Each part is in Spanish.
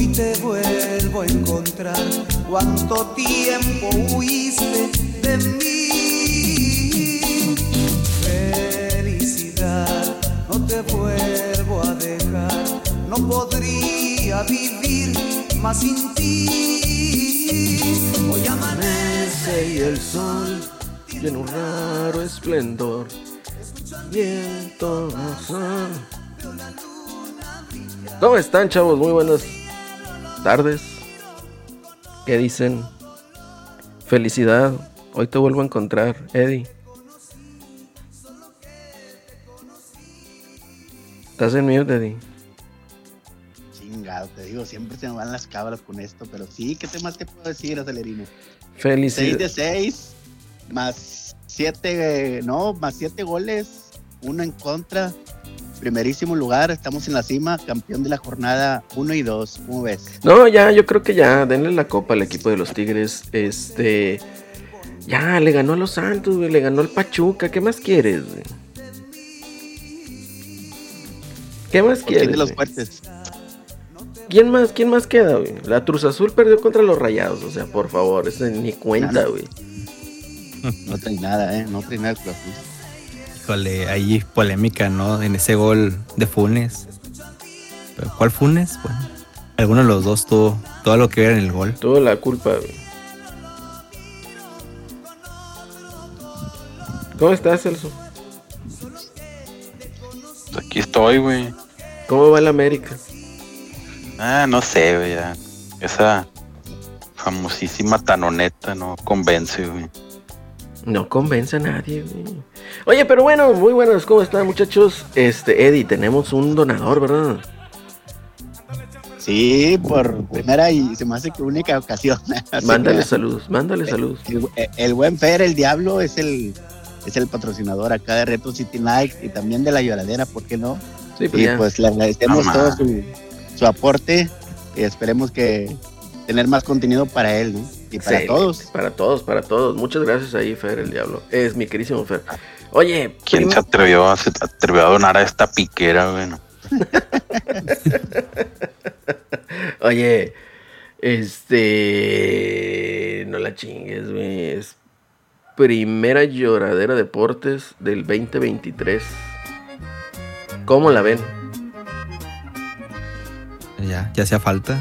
Hoy te vuelvo a encontrar. Cuánto tiempo huiste de mí. Felicidad, no te vuelvo a dejar. No podría vivir más sin ti. Hoy amanece y el sol tiene un raro esplendor. Razón. ¿Cómo están, chavos? Muy buenas tardes. ¿Qué dicen? Felicidad. Hoy te vuelvo a encontrar, Eddie. ¿Estás en mute, Eddie? Chingado, te digo, siempre se me van las cabras con esto, pero sí, ¿qué más te puedo decir, acelerino? Felicidad. 6 de 6, más 7, no, más 7 goles, uno en contra, primerísimo lugar, estamos en la cima, campeón de la jornada 1 y 2, ¿cómo ves? No, ya, yo creo que ya, denle la copa al equipo de los Tigres. Este. Ya, le ganó a los Santos, güey, le ganó al Pachuca. ¿Qué más quieres, güey? ¿Qué más ¿Por quieres? quién de los güey? fuertes? ¿Quién más, quién más queda, güey? La Cruz Azul perdió contra los Rayados, o sea, por favor, eso ni cuenta, güey. No trae nada, ¿eh? No trae nada el Cruz Azul. Híjole, hay polémica, ¿no? En ese gol de Funes. ¿Pero cuál Funes? Bueno, alguno de los dos tuvo todo lo que ver en el gol. Tuvo la culpa, güey. ¿Cómo estás, Celso? Aquí estoy, güey. ¿Cómo va el América? Ah, no sé, güey. ya. Esa famosísima tanoneta no convence, güey. No convence a nadie, güey. Oye, pero bueno, muy buenos, ¿cómo están, muchachos? Este, Eddie, tenemos un donador, ¿verdad? Sí, por primera y se me hace que única ocasión. Mándale saludos, mándale saludos. El, el buen Fer, el diablo, es el, es el patrocinador acá de Retro City Night y también de la lloradera, ¿por qué no? Sí, pues Y ya. pues le agradecemos todo su, su aporte y esperemos que tener más contenido para él, ¿no? Y para Excelente, todos. Para todos, para todos. Muchas gracias ahí, Fer, el diablo. Es mi querísimo Fer. Oye, ¿Quién se atrevió a, se atrevió a donar a esta piquera, güey? no? Oye, este. No la chingues, güey. Es primera lloradera deportes del 2023. ¿Cómo la ven? Ya, ya hacía falta.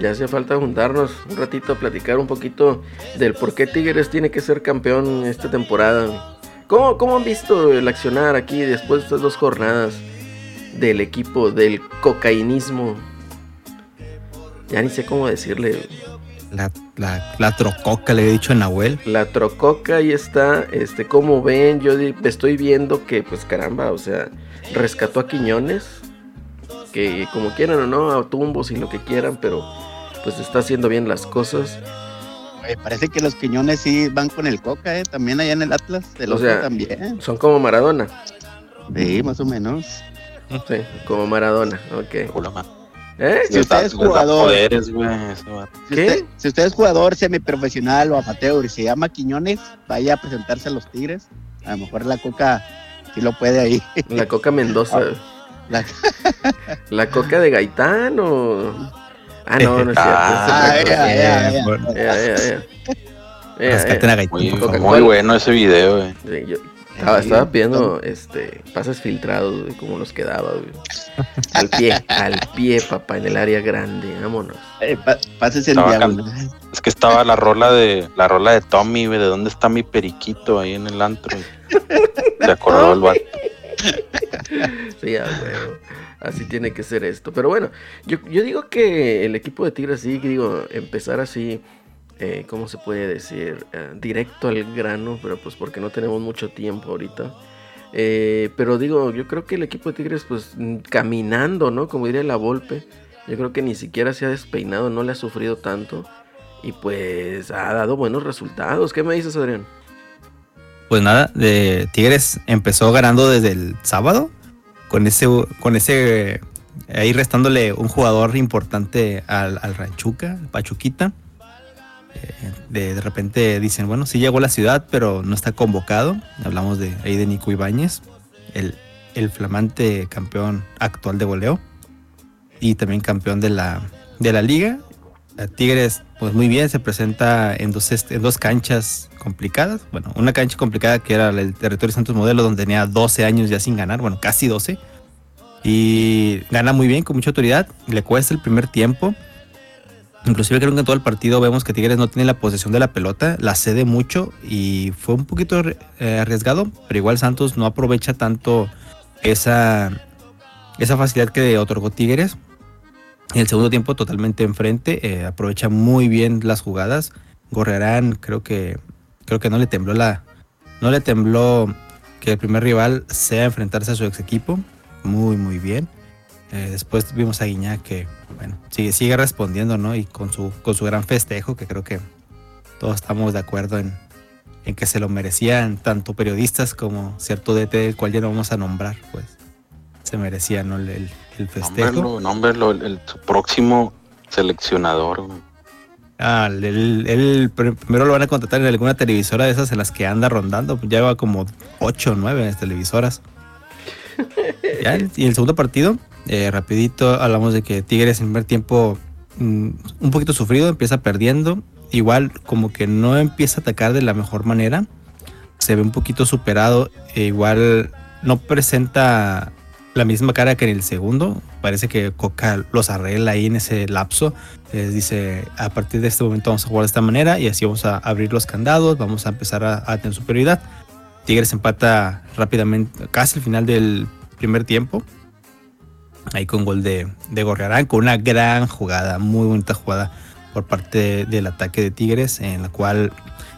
Ya hacía falta juntarnos un ratito a platicar un poquito del por qué Tigres tiene que ser campeón esta temporada. ¿Cómo, cómo han visto el accionar aquí después de estas dos jornadas del equipo del cocainismo? Ya ni sé cómo decirle. La, la, la trococa, le he dicho a Nahuel. La trococa ahí está. Este, como ven, yo estoy viendo que, pues caramba, o sea, rescató a Quiñones. Que como quieran o no, a tumbos y lo que quieran, pero pues está haciendo bien las cosas. Oye, parece que los Quiñones sí van con el Coca, ¿eh? También allá en el Atlas, el O otro sea, también. Son como Maradona. Sí, más o menos. Sí, como Maradona, ok. ¿Eh? Si usted es jugador. poderes, güey. Si ¿Qué? usted, si usted es jugador semiprofesional o amateur y se llama Quiñones, vaya a presentarse a los Tigres. A lo mejor la Coca sí lo puede ahí. La Coca Mendoza. La- La Coca de Gaitán o. Ah, no, no es cierto. Ah, Muy, bueno ese video, güey. Sí, yo estaba, estaba pidiendo este, pases filtrados, güey, como los quedaba, güey. Al pie, al pie, papá, en el área grande. Vámonos. Eh, pa- pásese el Estaba diagonal. Es que estaba la rola de la rola de Tommy, güey, de dónde está mi periquito ahí en el antro. Se acordó el vato. Sí, ya, güey. Así tiene que ser esto. Pero bueno, yo, digo que el equipo de Tigres, sí, digo, empezar así, eh, ¿cómo se puede decir? Eh, directo al grano, pero pues porque no tenemos mucho tiempo ahorita. Eh, pero digo, yo creo que el equipo de Tigres, pues caminando, ¿no? Como diría la Volpe, yo creo que ni siquiera se ha despeinado, no le ha sufrido tanto. Y pues ha dado buenos resultados. ¿Qué me dices, Adrián? Pues nada, de Tigres empezó ganando desde el sábado. Con ese, con ese ahí restándole un jugador importante al, al Ranchuca, al Pachuquita. Eh, de, de repente dicen, bueno, sí llegó a la ciudad, pero no está convocado. Hablamos de ahí de Nico Ibáñez, el, el flamante campeón actual de goleo. Y también campeón de la, de la liga. Tigres, pues muy bien, se presenta en dos, en dos canchas complicadas. Bueno, una cancha complicada que era el territorio Santos Modelo, donde tenía 12 años ya sin ganar, bueno, casi 12. Y gana muy bien, con mucha autoridad. Le cuesta el primer tiempo. Inclusive creo que en todo el partido vemos que Tigres no tiene la posesión de la pelota, la cede mucho y fue un poquito eh, arriesgado, pero igual Santos no aprovecha tanto esa, esa facilidad que otorgó Tigres. En el segundo tiempo totalmente enfrente, eh, aprovecha muy bien las jugadas. Gorrearán, creo que creo que no le tembló la no le tembló que el primer rival sea enfrentarse a su ex equipo. Muy muy bien. Eh, después vimos a Guiñac que, bueno, sigue, sigue respondiendo, ¿no? Y con su, con su gran festejo, que creo que todos estamos de acuerdo en, en que se lo merecían tanto periodistas como cierto DT, el cual ya no vamos a nombrar, pues se merecía, ¿no? El, el festejo. Nómbrelo, el, su próximo seleccionador. Ah, él, primero lo van a contratar en alguna televisora de esas en las que anda rondando. Lleva como 8 o 9 televisoras. y el segundo partido, eh, rapidito hablamos de que Tigres en primer tiempo mm, un poquito sufrido, empieza perdiendo. Igual como que no empieza a atacar de la mejor manera. Se ve un poquito superado. E igual no presenta la misma cara que en el segundo. Parece que Coca los arregla ahí en ese lapso. Les dice, a partir de este momento vamos a jugar de esta manera y así vamos a abrir los candados, vamos a empezar a, a tener superioridad. Tigres empata rápidamente, casi al final del primer tiempo ahí con gol de, de Gorriarán, con una gran jugada, muy bonita jugada por parte del ataque de Tigres, en la cual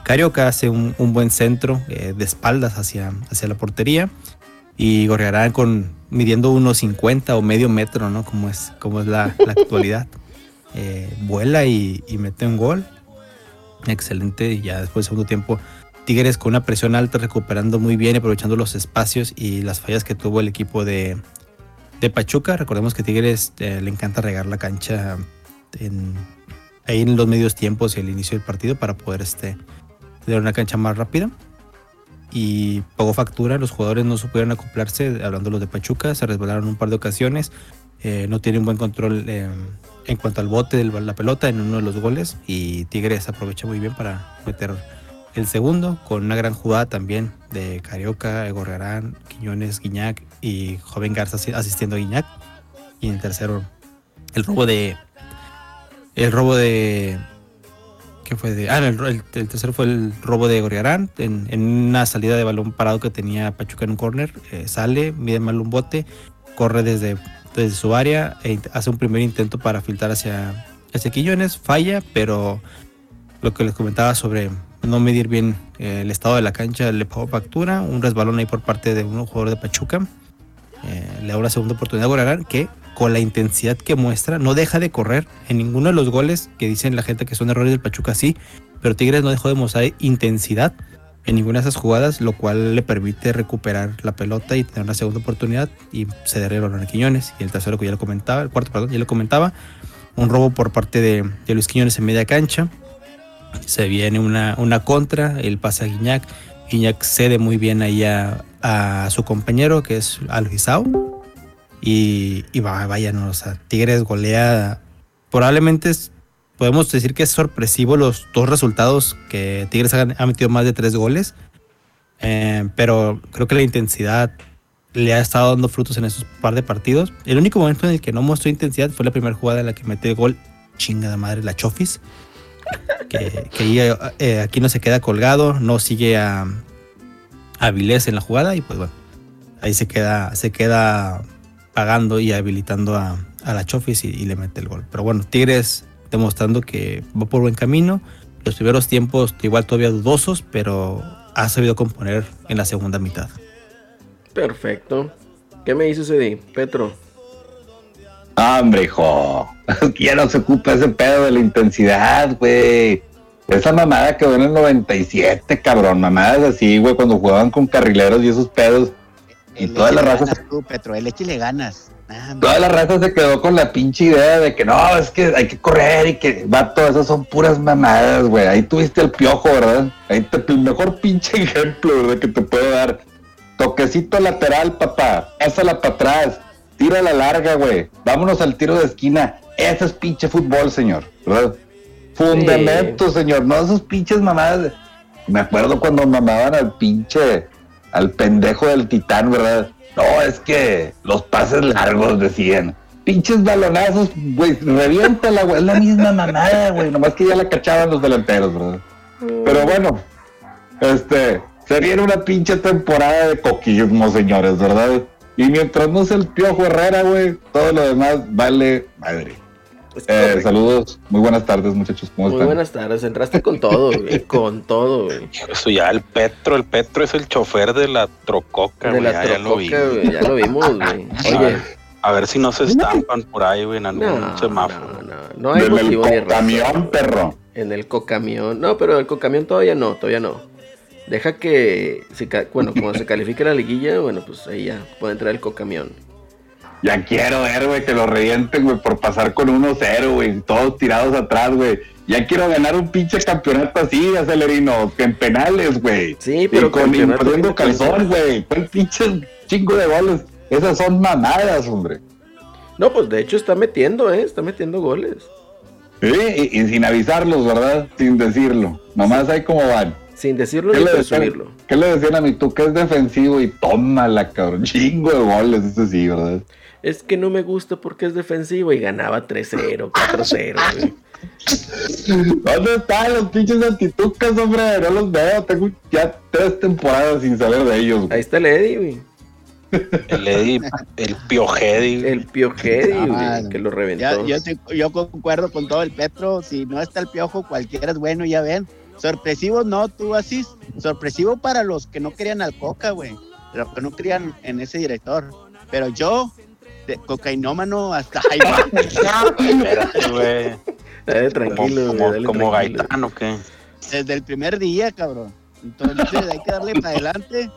Carioca hace un, buen centro eh, de espaldas hacia, hacia la portería y Gorriarán con midiendo unos 50 o medio metro, ¿no? Como es, como es la, actualidad. Eh, vuela y, y, mete un gol. Excelente. Y ya después del segundo tiempo, Tigres con una presión alta, recuperando muy bien, aprovechando los espacios y las fallas que tuvo el equipo de, de Pachuca. Recordemos que Tigres eh, le encanta regar la cancha en, ahí en los medios tiempos y el inicio del partido para poder este, tener una cancha más rápida. Y pagó factura, los jugadores no supieron acoplarse, hablando los de Pachuca, se resbalaron un par de ocasiones, eh, no tienen buen control eh, en cuanto al bote de la pelota en uno de los goles y Tigres aprovecha muy bien para meter el segundo con una gran jugada también de Carioca, Egorrarán, Quiñones, Guiñac y Joven Garza asistiendo a Guiñac. Y en el tercero, el robo de. El robo de. ¿Qué fue? De, ah, el, tercero fue el robo de Gorriarán en, una salida de balón parado que tenía Pachuca en un corner. Eh, sale, mide mal un bote, corre desde, desde su área e hace un primer intento para filtrar hacia, hacia Quiñones. Falla, pero lo que les comentaba sobre no medir bien eh, el estado de la cancha le pagó factura. Un resbalón ahí por parte de un jugador de Pachuca. Eh, le da una segunda oportunidad a Gorarán que con la intensidad que muestra no deja de correr en ninguno de los goles que dicen la gente que son errores del Pachuca sí, pero Tigres no dejó de mostrar intensidad en ninguna de esas jugadas, lo cual le permite recuperar la pelota y tener una segunda oportunidad y ceder el balón a Quiñones. Y el tercero que ya lo comentaba, el cuarto, perdón, ya lo comentaba, un robo por parte de, Luis Quiñones en media cancha, se viene una, una contra, el pasa a Guiñac. Guiñac cede muy bien ahí a, su compañero, que es Alvizao. Y, y vaya, no, o sea, Tigres golea. Probablemente podemos decir que es sorpresivo los dos resultados que Tigres ha, metido más de tres goles. Eh, pero creo que la intensidad le ha estado dando frutos en esos par de partidos. El único momento en el que no mostró intensidad fue la primera jugada en la que metió el gol. Chinga de madre, la Chofis que, eh, aquí no se queda colgado, no sigue a, a en la jugada y pues bueno, ahí se queda, se queda pagando y habilitando a, la Chofis y, le mete el gol. Pero bueno, Tigres demostrando que va por buen camino. Los primeros tiempos igual todavía dudosos, pero ha sabido componer en la segunda mitad. Perfecto. ¿Qué me dices, Eddie? Petro. Hombre, hijo. ¿Quién no se ocupa ese pedo de la intensidad, güey? Esa mamada quedó en el 97, cabrón. Mamadas así, güey, cuando jugaban con carrileros y esos pedos. Y toda la raza. Tú, Petro, el le ganas. toda la raza se quedó con la pinche idea de que no, es que hay que correr y que va todo esas son puras mamadas, güey. Ahí tuviste el piojo, ¿verdad? Ahí te, el mejor pinche ejemplo, ¿verdad? Que te puedo dar. Toquecito lateral, papá. Pásala para atrás tira la larga, güey. Vámonos al tiro de esquina. Ese es pinche fútbol, señor, ¿verdad? Fundamento, señor, no esos pinches mamadas. Me acuerdo cuando mamaban al pinche, al pendejo del titán, ¿verdad? No, es que los pases largos decían. Pinches balonazos, güey, reviéntala, güey. Es la misma mamada, güey. Nomás que ya la cachaban los delanteros, ¿verdad? Pero bueno, este, se viene una pinche temporada de coquillismo, señores, ¿verdad? Y mientras no sea el piojo Herrera, güey, todo lo demás vale madre. Eh, saludos, muy buenas tardes, muchachos. ¿Cómo Muy están? buenas tardes, entraste con todo, güey, con todo, güey. Eso ya, el Petro, el Petro es el chofer de la trococa, De güey. la Ya, ya lo vi. güey, ya lo vimos, güey. Oye, A ver si no se estampan por ahí, güey, en algún no, semáforo. no, no, no hay Del motivo ni razón. camión, perro. En el cocamión. No, pero el cocamión todavía no, todavía no. Deja que, se bueno, cuando se califique la liguilla, bueno, pues ahí ya puede entrar el cocamión. Ya quiero ver, güey, que lo revienten, güey, por pasar con 1-0, güey, todos tirados atrás, güey. Ya quiero ganar un pinche campeonato así, acelerino, que en penales, güey. Sí, pero y con imponiendo calzón, güey. ¿Cuál pinche chingo de goles? Esas son mamadas, hombre. No, pues de hecho está metiendo, ¿eh? Está metiendo goles. Sí, y, y sin avisarlos, ¿verdad? Sin decirlo. Nomás ahí como van. Sin decirlo ¿Qué ni decían, presumirlo. ¿Qué le decían a mi tú que es defensivo y tómala, cabrón? Chingo de goles, eso sí, ¿verdad? Es que no me gusta porque es defensivo y ganaba 3-0, 4-0, güey. ¿Dónde están los pinches antitucas, hombre? No los veo. Tengo ya tres temporadas sin saber de ellos. güey. Ahí está el Eddie, güey. El Eddie, el Piojedi. El Piojedi, Ah, güey, que lo Ya, reventó. yo concuerdo con todo el Petro. Si no está el piojo, cualquiera es bueno, ya ven. Sorpresivo no, tú así. Sorpresivo para los que no querían al Coca, güey. Los que no querían en ese director. Pero yo, de cocainómano hasta ahí güey. Dale tranquilo, como, dale como tranquilo. Gaitán, ¿o qué? Desde el primer día, cabrón. Entonces hay que darle para adelante.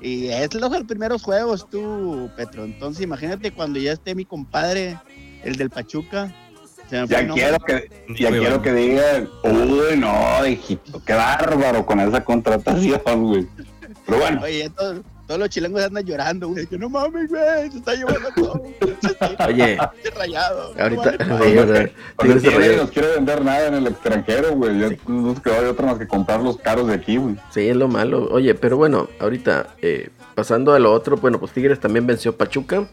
Y es los primeros juegos, tú, Petro. Entonces imagínate cuando ya esté mi compadre, el del Pachuca. Ya quiero que, ya Muy quiero bueno. que digan, uy, no, hijito, qué bárbaro con esa contratación, güey. Pero bueno, Oye, todos, todos los chilangos andan llorando, güey. Que no mames, güey, se está llevando todo. Oye, rayado. no ahorita. vale sí, o sea, cuando Tigres de nadie Rayados. nos quiere vender nada en el extranjero, güey. Ya no nos quedó otra más que comprar los caros de aquí, güey. Sí, es lo malo. Oye, pero bueno, ahorita, eh, pasando a lo otro, bueno, pues Tigres también venció Pachuca.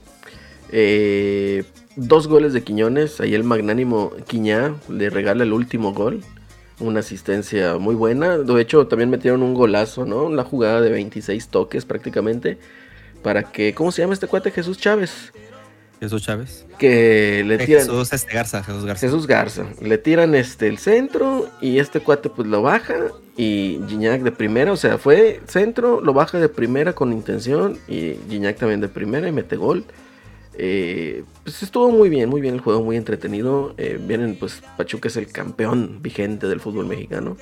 Eh, dos goles de Quiñones. Ahí el magnánimo Quiñá le regala el último gol. Una asistencia muy buena. De hecho, también metieron un golazo, ¿no? Una jugada de 26 toques prácticamente. Para que, ¿cómo se llama este cuate? Jesús Chávez. Jesús Chávez. Que le Eh, tiran. Jesús este Garza, Jesús Garza. Jesús Garza. Le tiran este el centro y este cuate pues lo baja y Gignac de primera, o sea, fue centro, lo baja de primera con intención y Gignac también de primera y mete gol. Eh, pues estuvo muy bien, muy bien el juego, muy entretenido. Eh, vienen pues Pachuca es el campeón vigente del fútbol mexicano.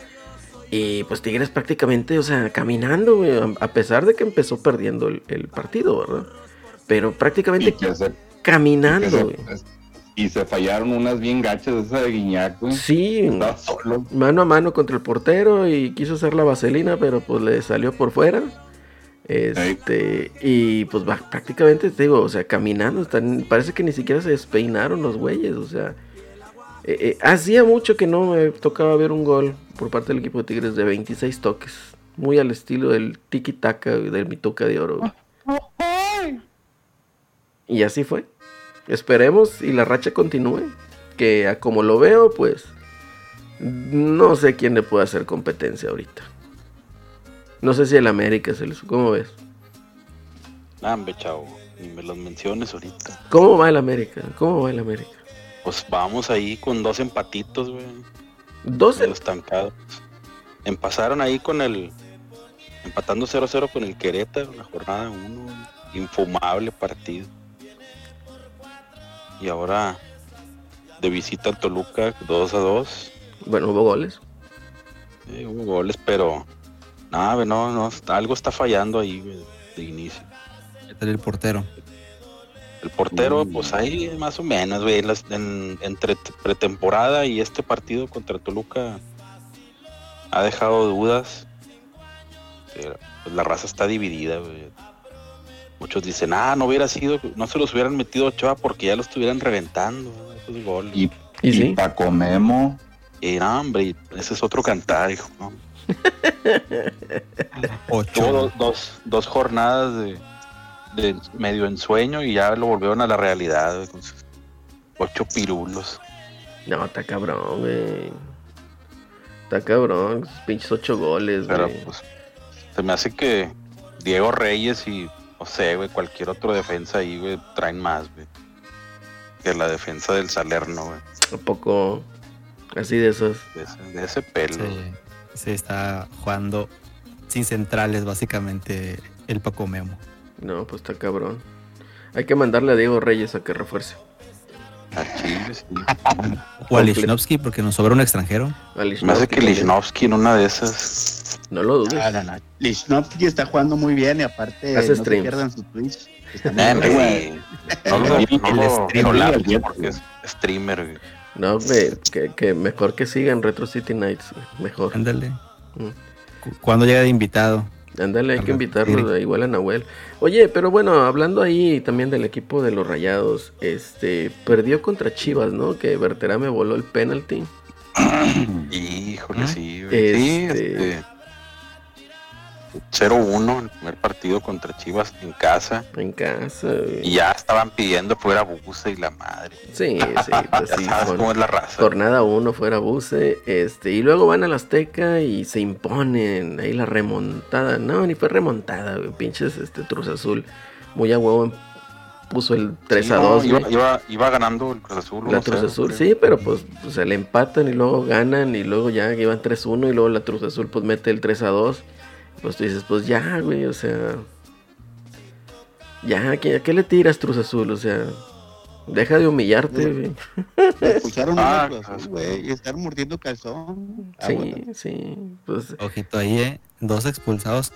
Y pues Tigres prácticamente, o sea, caminando, a pesar de que empezó perdiendo el, el partido, ¿verdad? Pero prácticamente se, caminando, se- y se fallaron unas bien gachas esa de Guiñac, güey. Sí, solo. mano a mano contra el portero y quiso hacer la vaselina, pero pues le salió por fuera. Este, y pues prácticamente te digo, o sea, caminando, están, parece que ni siquiera se despeinaron los güeyes, o sea, eh, eh, hacía mucho que no me tocaba ver un gol por parte del equipo de Tigres de 26 toques, muy al estilo del tiki taka del mitoca de oro. Y así fue. Esperemos y la racha continúe, que a como lo veo, pues no sé quién le puede hacer competencia ahorita. No sé si el América se les... ¿Cómo ves? Ah, hombre, chavo. Ni me los menciones ahorita. ¿Cómo va el América? ¿Cómo va el América? Pues vamos ahí con dos empatitos, güey. 12. medio estancados. Empazaron ahí con el. Empatando 0-0 con el Querétaro en la jornada 1. Infumable partido. Y ahora de visita al Toluca 2 a 2. Bueno, hubo goles. Eh, hubo goles, pero. Güey, no, no, algo está fallando ahí de inicio. ¿Qué tal el portero? El portero, Mm. pues ahí más o menos, güey, en las- en- entre pretemporada y este partido contra Toluca ha dejado dudas. Pues, la raza está dividida, güey. Muchos dicen, ah, no hubiera sido, no se los hubieran metido a Ochoa porque ya lo estuvieran reventando. güey". cuántos goles. Y, Y y sí. Paco Memo. Y no, hombre, ese es otro cantar, hijo. ¿no? Ocho. Tuvo dos, dos, dos jornadas de, de medio ensueño y ya lo volvieron a la realidad, güey, con sus ocho pirulos. No, está cabrón, güey. Está cabrón, pinches ocho goles, Pero güey. pues se me hace que Diego Reyes y, no sé, güey, cualquier otro defensa ahí, güey, traen más, güey. Que la defensa del Salerno, güey. Un poco así de esos. De ese, de ese pelo. Sí, güey. Se está jugando sin centrales, básicamente, el Paco Memo. No, pues está cabrón. Hay que mandarle a Diego Reyes a que refuerce. A Chile, sí. O a Lichnowsky, porque nos sobra un extranjero. Me hace que. Lichnowsky en una de esas. No lo dudes. No, no, no. Lichnowsky está jugando muy bien y aparte Hace no streams. se pierdan su Twitch. Está muy no lo, no El lo streamer, porque es streamer, güey. No, güey, que, que mejor que sigan Retro City Nights. Mejor. Ándale. Mm. Cu- ¿Cuándo llega de invitado? Ándale, hay que invitarlo sí. igual a Nahuel. Oye, pero bueno, hablando ahí también del equipo de los Rayados, este, perdió contra Chivas, ¿no? Que Berterame voló el penalty. Híjole, ¿Ah? sí. Sí, Este- este. 0-1 el primer partido contra Chivas en casa. En casa, güey. Y ya estaban pidiendo fuera Buse y la madre. Sí, sí, pues sí. sabes con- cómo es la raza. Jornada 1 fuera Buse, este, y luego van al Azteca y se imponen ahí la remontada. No, ni fue remontada, güey, pinches este Cruz Azul. Muy a huevo puso el 3 Sí, a no, 2. iba, güey. iba, iba ganando el Cruz Azul. La 1-0, Cruz Azul, creo. sí, pero pues, pues, se le empatan y luego ganan y luego ya iban 3-1 y luego la Cruz Azul pues mete el 3 a 2. Pues tú dices, pues ya, güey, o sea, ya, ¿a qué, a qué le tiras Cruz Azul? O sea, deja de humillarte, güey. Escucharon Ah, güey, y están mordiendo calzón. Sí, Aguanta. sí, pues Ojito ahí, ¿eh? Dos expulsados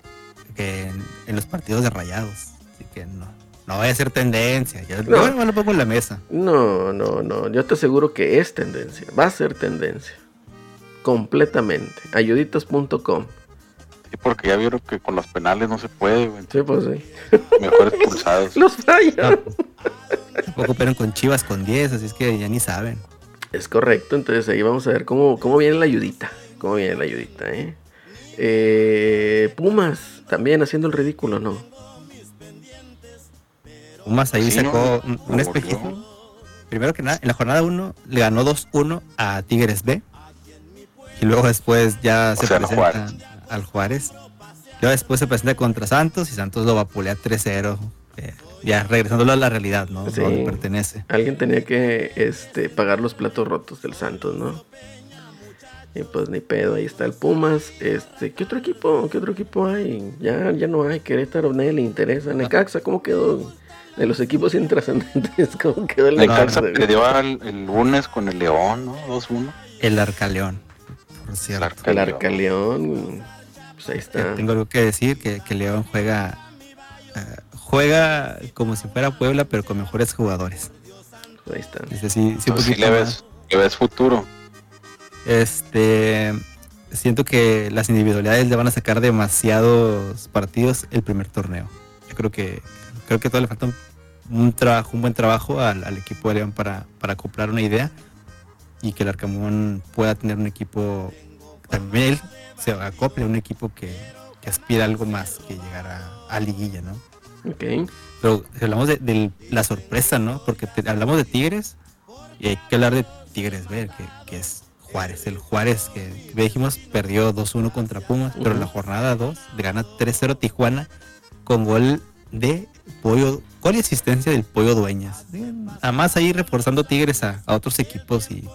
que en, en los partidos de rayados. Así que no. No vaya a ser tendencia. Yo, No. yo lo pongo en la mesa. No, no, no. Yo te aseguro que es tendencia. Va a ser tendencia. Completamente. Ayuditas.com. Sí, porque ya vieron que con los penales no se puede, güey. Sí, pues sí. Mejor expulsados. Los fallan. Tampoco operan con Chivas con 10, así es que ya ni saben. Es correcto. Entonces ahí vamos a ver cómo, cómo viene la ayudita. Cómo viene la ayudita, ¿eh? Eh, Pumas también haciendo el ridículo, ¿no? Pumas ahí Sí, sacó ¿no? un, un Volvió. espejito. Primero que nada, en la jornada 1 le ganó 2-1 a Tigres B. Y luego después ya O se sea, presenta Juárez. Al Juárez. Luego después se presenta contra Santos y Santos lo vapulea 3-0. eh, ya regresándolo a la realidad, ¿no? Sí. Donde pertenece. Alguien tenía que este, pagar los platos rotos del Santos, ¿no? Y pues ni pedo, ahí está el Pumas. Este, ¿qué otro equipo? ¿Qué otro equipo hay? Ya, ya no hay. Querétaro, nadie le interesa. Necaxa, ¿cómo quedó? De los equipos intrascendentes, ¿cómo quedó el Necaxa Necaxa? perdió al- el lunes con el León, ¿no? 2-1. El Arcaleón, por cierto. El Arcaleón. Pues ahí está. Tengo algo que decir, que, que León juega eh, juega como si fuera Puebla, pero con mejores jugadores. Ahí está. Es decir, sí, un Pues le ves, le ves futuro. Este, siento que las individualidades le van a sacar demasiados partidos el primer torneo. Yo creo que creo que todavía le falta un, un trabajo, un buen trabajo al, al equipo de León para, para acoplar una idea y que el Arcamón pueda tener un equipo también él se acople a un equipo que, que aspira a algo más que llegar a, a liguilla, ¿no? Ok. Pero si hablamos de, de la sorpresa, ¿no? Porque te- hablamos de Tigres y hay que hablar de Tigres B, que, que es Juárez. El Juárez que que dijimos perdió 2-1 contra Pumas, pero en la jornada 2 le gana 3-0 Tijuana con gol de Pollo, y asistencia del Pollo Dueñas. Además ahí reforzando Tigres a, a otros equipos y,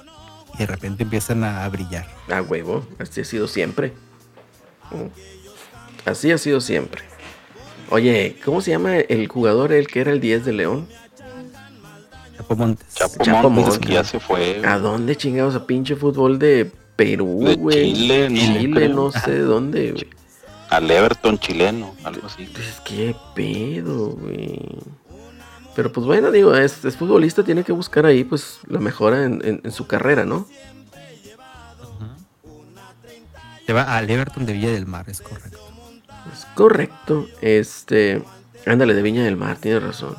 y de repente empiezan a, a brillar. A huevo. Así ha sido siempre. Mm. Así ha sido siempre. Oye, ¿cómo se llama el jugador el que era el 10 de León? Chapo Montes. Chapo, Chapo Montes, Montes. que ya se fue. ¿A dónde chingados a pinche fútbol de Perú, De güey? Chile, no Chile, no sé de dónde, güey. Al Everton chileno, algo así. Entonces, ¿qué pedo, güey? Pero pues bueno, digo, es, es futbolista, tiene que buscar ahí pues la mejora en, en- en su carrera, ¿no? Se va al Everton de Villa del Mar, es correcto. Es correcto. Este, ándale, de Viña del Mar, tienes razón.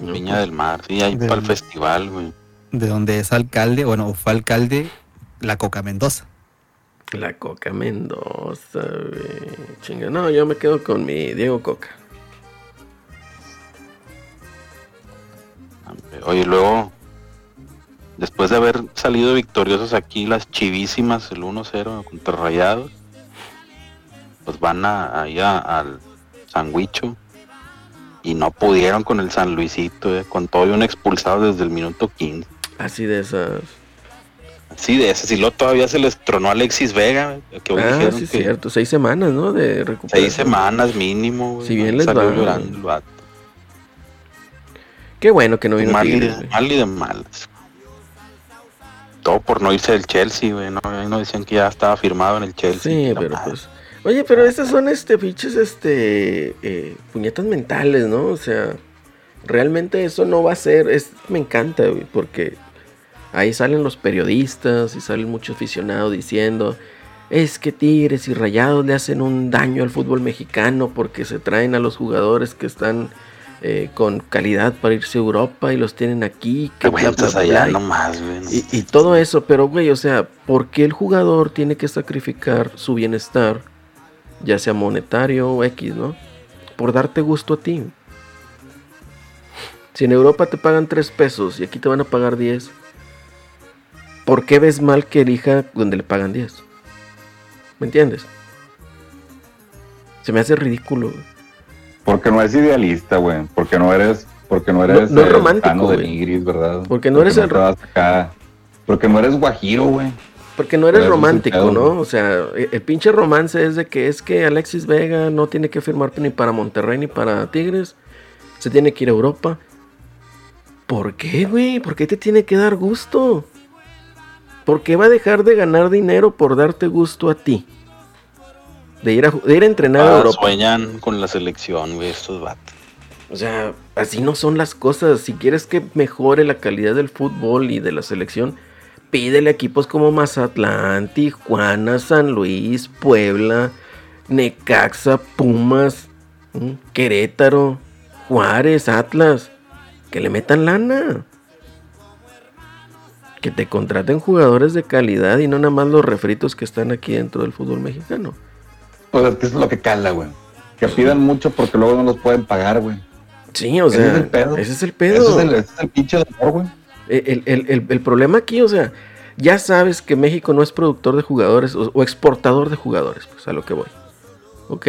¿no? Viña del Mar, sí, ahí para el festival, güey. de donde es alcalde, bueno, fue alcalde la Coca Mendoza. La Coca Mendoza, güey. Chinga, no, yo me quedo con mi Diego Coca. Oye, luego, después de haber salido victoriosos aquí, las chivísimas, el 1-0 contra Rayados, pues van a, ahí a- al Sanguicho y no pudieron con el San Luisito, eh, con todo y un expulsado desde el minuto 15. Así de esas. Sí, de ese, si lo todavía se les tronó a Alexis Vega, eh, que Ah, dijeron sí, que cierto. Seis semanas, ¿no? De recuperación. seis semanas mínimo. güey, Si bien ¿no? les Salió va. llorando el vato. Qué bueno que no vino mal, y Tigres, de, mal y de malas. Todo por no irse del Chelsea, güey. No, ahí no decían que ya estaba firmado en el Chelsea. Sí, pero pues. Oye, pero estas son este pinches este eh, puñetas mentales, ¿no? O sea, realmente eso no va a ser. Es, me encanta, güey, porque ahí salen los periodistas y salen muchos aficionados diciendo. Es que Tigres y Rayados le hacen un daño al fútbol mexicano porque se traen a los jugadores que están eh, con calidad para irse a Europa y los tienen aquí. Que bla, bla, bla, allá y- nomás, güey. y, y todo eso, pero güey, o sea, ¿por qué el jugador tiene que sacrificar su bienestar, ya sea monetario o X, ¿no? Por darte gusto a ti. Si en Europa te pagan 3 pesos y aquí te van a pagar 10, ¿por qué ves mal que elija donde le pagan 10? ¿Me entiendes? Se me hace ridículo. güey. Porque no eres idealista, güey. Porque no eres, porque no eres no es el romántico, de. Nigris, ¿verdad? Porque no eres el te ro- vas acá. Porque no eres guajiro, güey. Porque no eres el romántico, ¿no? O sea, el, el pinche romance es de que es que Alexis Vega no tiene que firmar ni para Monterrey ni para Tigres. Se tiene que ir a Europa. ¿Por qué, güey? ¿Por qué te tiene que dar gusto? ¿Por qué va a dejar de ganar dinero por darte gusto a ti? De ir a, de ir a entrenar a Ah, Europa. sueñan con la selección, güey, estos vatos. O sea, así no son las cosas. Si quieres que mejore la calidad del fútbol y de la selección, pídele a equipos como Mazatlán, Tijuana, San Luis, Puebla, Necaxa, Pumas. Querétaro, Juárez, Atlas. Que le metan lana. Que te contraten jugadores de calidad y no nada más los refritos que están aquí dentro del fútbol mexicano. Pues es que es lo que cala, güey. Que pidan mucho porque luego no los pueden pagar, güey. Sí, o Ese sea, es el pedo. ese es el pedo. Ese es el, ese es el pinche dolor, güey. El, el- el- el problema aquí, o sea, ya sabes que México no es productor de jugadores o, o exportador de jugadores, pues a lo que voy. ¿Ok?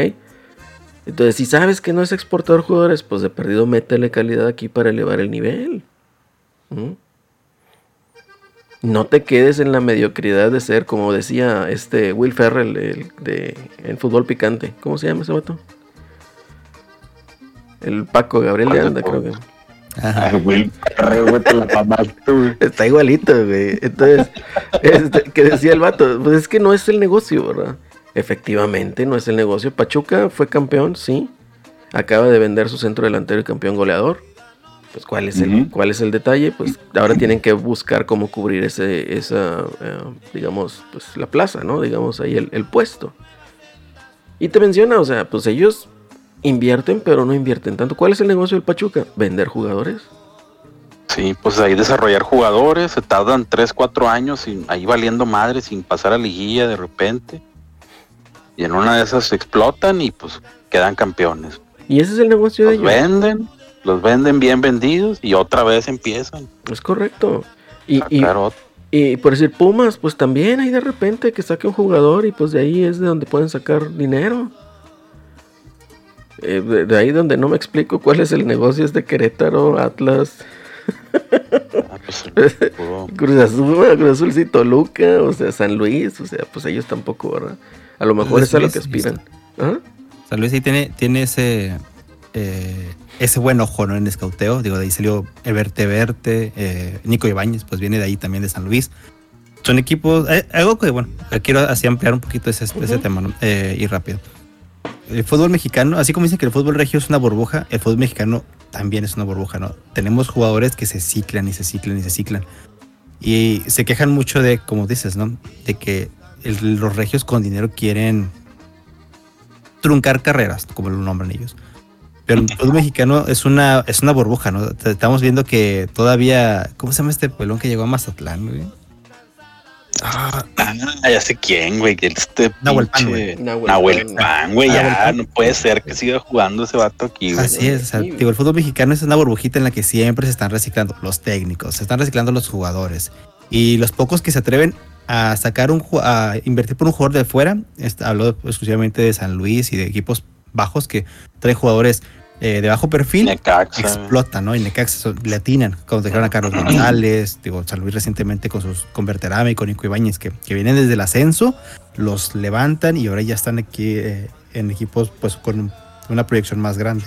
Entonces, si sabes que no es exportador de jugadores, pues de perdido métele calidad aquí para elevar el nivel. ¿Mm? No te quedes en la mediocridad de ser, como decía este Will Ferrell el de, en fútbol picante. ¿Cómo se llama ese vato? El Paco Gabriel de ¿Cuál de Anda, creo que. Ajá. Güey, te la güey. Está igualito, güey. Entonces, este, que decía el vato, pues es que no es el negocio, ¿verdad? Efectivamente, no es el negocio. Pachuca fue campeón, sí. Acaba de vender su centro delantero y campeón goleador. Pues, ¿cuál es el, cuál es el detalle? Pues ahora tienen que buscar cómo cubrir ese, esa, eh, digamos, pues la plaza, ¿no? Digamos ahí el, el puesto. Y te menciona, o sea, pues ellos invierten, pero no invierten tanto. ¿Cuál es el negocio del Pachuca? Vender jugadores. Sí, pues ahí desarrollar jugadores, se tardan 3, 4 años sin, ahí valiendo madre, sin pasar a liguilla de repente. Y en una de esas explotan y pues quedan campeones. Y ese es el negocio de Los ellos. venden, los venden bien vendidos y otra vez empiezan. Es correcto. Y, a y, por decir Pumas, pues también hay de repente que saque un jugador y pues de ahí es de donde pueden sacar dinero. Eh, de, de ahí donde no me explico cuál es el negocio es de Querétaro, Atlas, Ah, pues, Cruz Azul, Cruz Azul sí, Toluca, o sea, San Luis, o sea, pues ellos tampoco, ¿verdad? A lo mejor Luis es a lo que aspiran. ¿Ah? San Luis ahí tiene, tiene ese, eh, ese buen ojo ¿no? en escauteo. Digo, de ahí salió Everte Verte, eh, Nico Ibáñez, pues viene de ahí también de San Luis. Son equipos, eh, algo que, bueno, quiero así ampliar un poquito ese, tema, ¿no? Eh, y rápido. El fútbol mexicano, así como dicen que el fútbol regio es una burbuja, el fútbol mexicano también es una burbuja, ¿no? Tenemos jugadores que se ciclan y se ciclan y se ciclan. Y se quejan mucho de, como dices, ¿no? De que el- los regios con dinero quieren truncar carreras, como lo nombran ellos. Pero el fútbol mexicano es una, es una burbuja, ¿no? Estamos viendo que todavía. ¿Cómo se llama este pelón que llegó a Mazatlán, güey? Ah, ya sé quién, güey. que Este Nahuel Pan, güey. Nahuel Nahuel Pan. Güey. Ya Pan. no puede ser que siga jugando ese vato aquí, güey. Así es, o sea, Sí. digo, el fútbol mexicano es una burbujita en la que siempre se están reciclando los técnicos, se están reciclando los jugadores. Y los pocos que se atreven a sacar un a invertir por un jugador de fuera, hablo exclusivamente de San Luis y de equipos bajos que traen jugadores eh, de bajo perfil, Necaxa. explotan, ¿no? Y Necaxa le atinan, cuando dejaron a Carlos González, digo, San Luis recientemente con sus con Berterame y con Nico Ibáñez, que, que vienen desde el ascenso, los levantan y ahora ya están aquí eh, en equipos pues con una proyección más grande.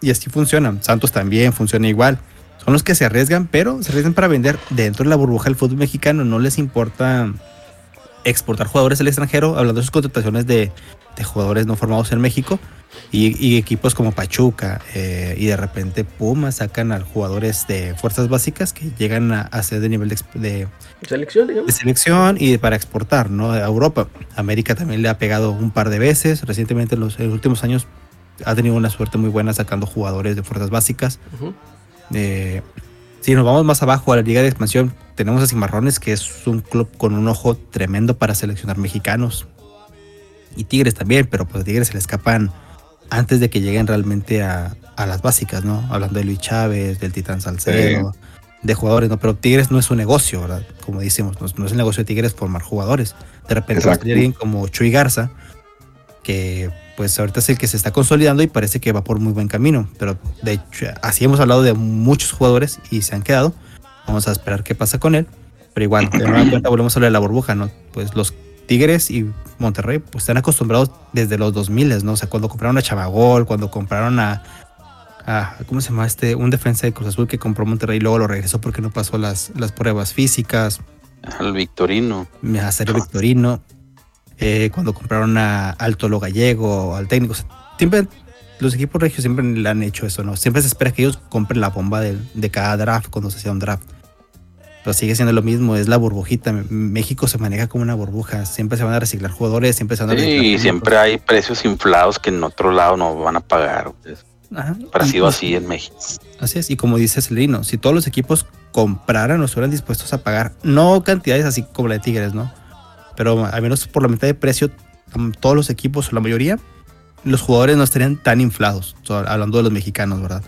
Y así funciona. Santos también funciona igual. Son los que se arriesgan, pero se arriesgan para vender dentro de la burbuja del fútbol mexicano. No les importa exportar jugadores al extranjero, hablando de sus contrataciones de, de jugadores no formados en México. Y, y equipos como Pachuca eh, y de repente Pumas sacan a jugadores de fuerzas básicas que llegan a, a ser de nivel de, Selección, de selección y para exportar ¿no? a Europa. América también le ha pegado un par de veces. Recientemente en los, en los últimos años ha tenido una suerte muy buena sacando jugadores de fuerzas básicas. Eh, si nos vamos más abajo a la Liga de Expansión, tenemos a Cimarrones, que es un club con un ojo tremendo para seleccionar mexicanos. Y Tigres también, pero pues a Tigres se le escapan antes de que lleguen realmente a, a las básicas, ¿no? Hablando de Luis Chávez, del Titán Salcedo, de jugadores, ¿no? Pero Tigres no es un negocio, ¿verdad? Como decimos, no, es- no es el negocio de Tigres formar jugadores. De repente va a alguien como Chuy Garza, que pues ahorita es el que se está consolidando y parece que va por muy buen camino. Pero de hecho, así hemos hablado de muchos jugadores y se han quedado. Vamos a esperar qué pasa con él. Pero igual, de nueva cuenta volvemos a hablar de la burbuja, ¿no? Pues los Tigres y Monterrey pues están acostumbrados desde los 2000, ¿no? O sea, cuando compraron a Chavagol, cuando compraron a, a- ¿cómo se llama este? Un defensa de Cruz Azul que compró Monterrey y luego lo regresó porque no pasó las, las pruebas físicas. Al Victorino. a Sergio Victorino, eh, cuando compraron a Alto Lo Gallego, al técnico. o sea, siempre, los equipos regios siempre le han hecho eso, ¿no? Siempre se espera que ellos compren la bomba del- de, cada draft cuando se hacía un draft. Pero sigue siendo lo mismo, es la burbujita. México se maneja como una burbuja. Siempre se van a reciclar jugadores, siempre se van a reciclar Sí, y siempre hay precios inflados que en otro lado no van a pagar. güey. Ajá. Y- así en México. Así es, y como dice Celino, si todos los equipos compraran o estuvieran dispuestos a pagar, no cantidades así como la de Tigres, ¿no? Pero al menos por la mitad de precio, todos los equipos o la mayoría, los jugadores no estarían tan inflados, hablando de los mexicanos, ¿verdad?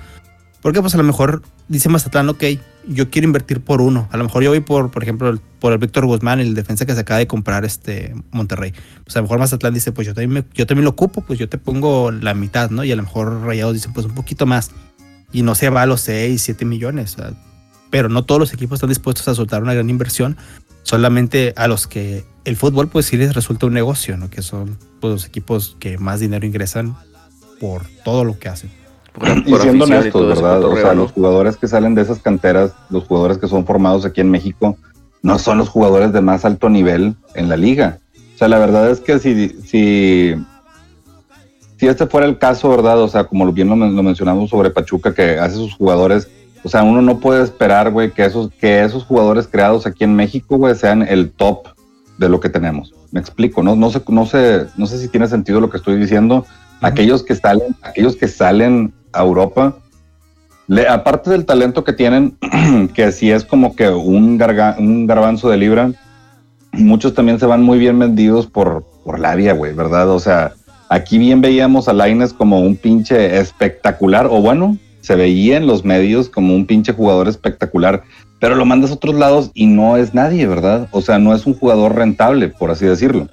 Porque pues a lo mejor dice Mazatlán, ok, yo quiero invertir por uno. A lo mejor yo voy por, por ejemplo, el- por el Víctor Guzmán, el defensa que se acaba de comprar este Monterrey. Pues a lo mejor Mazatlán dice, pues yo también, me- yo también lo ocupo, pues yo te pongo la mitad, ¿no? Y a lo mejor Rayados dicen, pues un poquito más. Y no se va a los 6, 7 millones. pero no todos los equipos están dispuestos a soltar una gran inversión. Solamente a los que el fútbol, pues sí les resulta un negocio, ¿no? Que son pues, los equipos que más dinero ingresan por todo lo que hacen. Por- Y por siendo y honestos, ¿verdad? O sea, ¿no? los jugadores que salen de esas canteras, los jugadores que son formados aquí en México, no son los jugadores de más alto nivel en la liga. O sea, la verdad es que si, si, si este fuera el caso, ¿verdad? O sea, como bien lo mencionamos sobre Pachuca, que hace sus jugadores, o sea, uno no puede esperar, güey, que esos, que esos jugadores creados aquí en México, güey, sean el top de lo que tenemos. Me explico, no, no sé, no sé, no sé si tiene sentido lo que estoy diciendo. Aquellos que salen, aquellos que salen a Europa, aparte del talento que tienen, que sí es como que un, garga- garbanzo de libra, muchos también se van muy bien vendidos por, por labia, güey, ¿verdad? O sea, aquí bien veíamos a Laines como un pinche espectacular, o bueno, se veía en los medios como un pinche jugador espectacular, pero lo mandas a otros lados y no es nadie, ¿verdad? O sea, no es un jugador rentable, por así decirlo.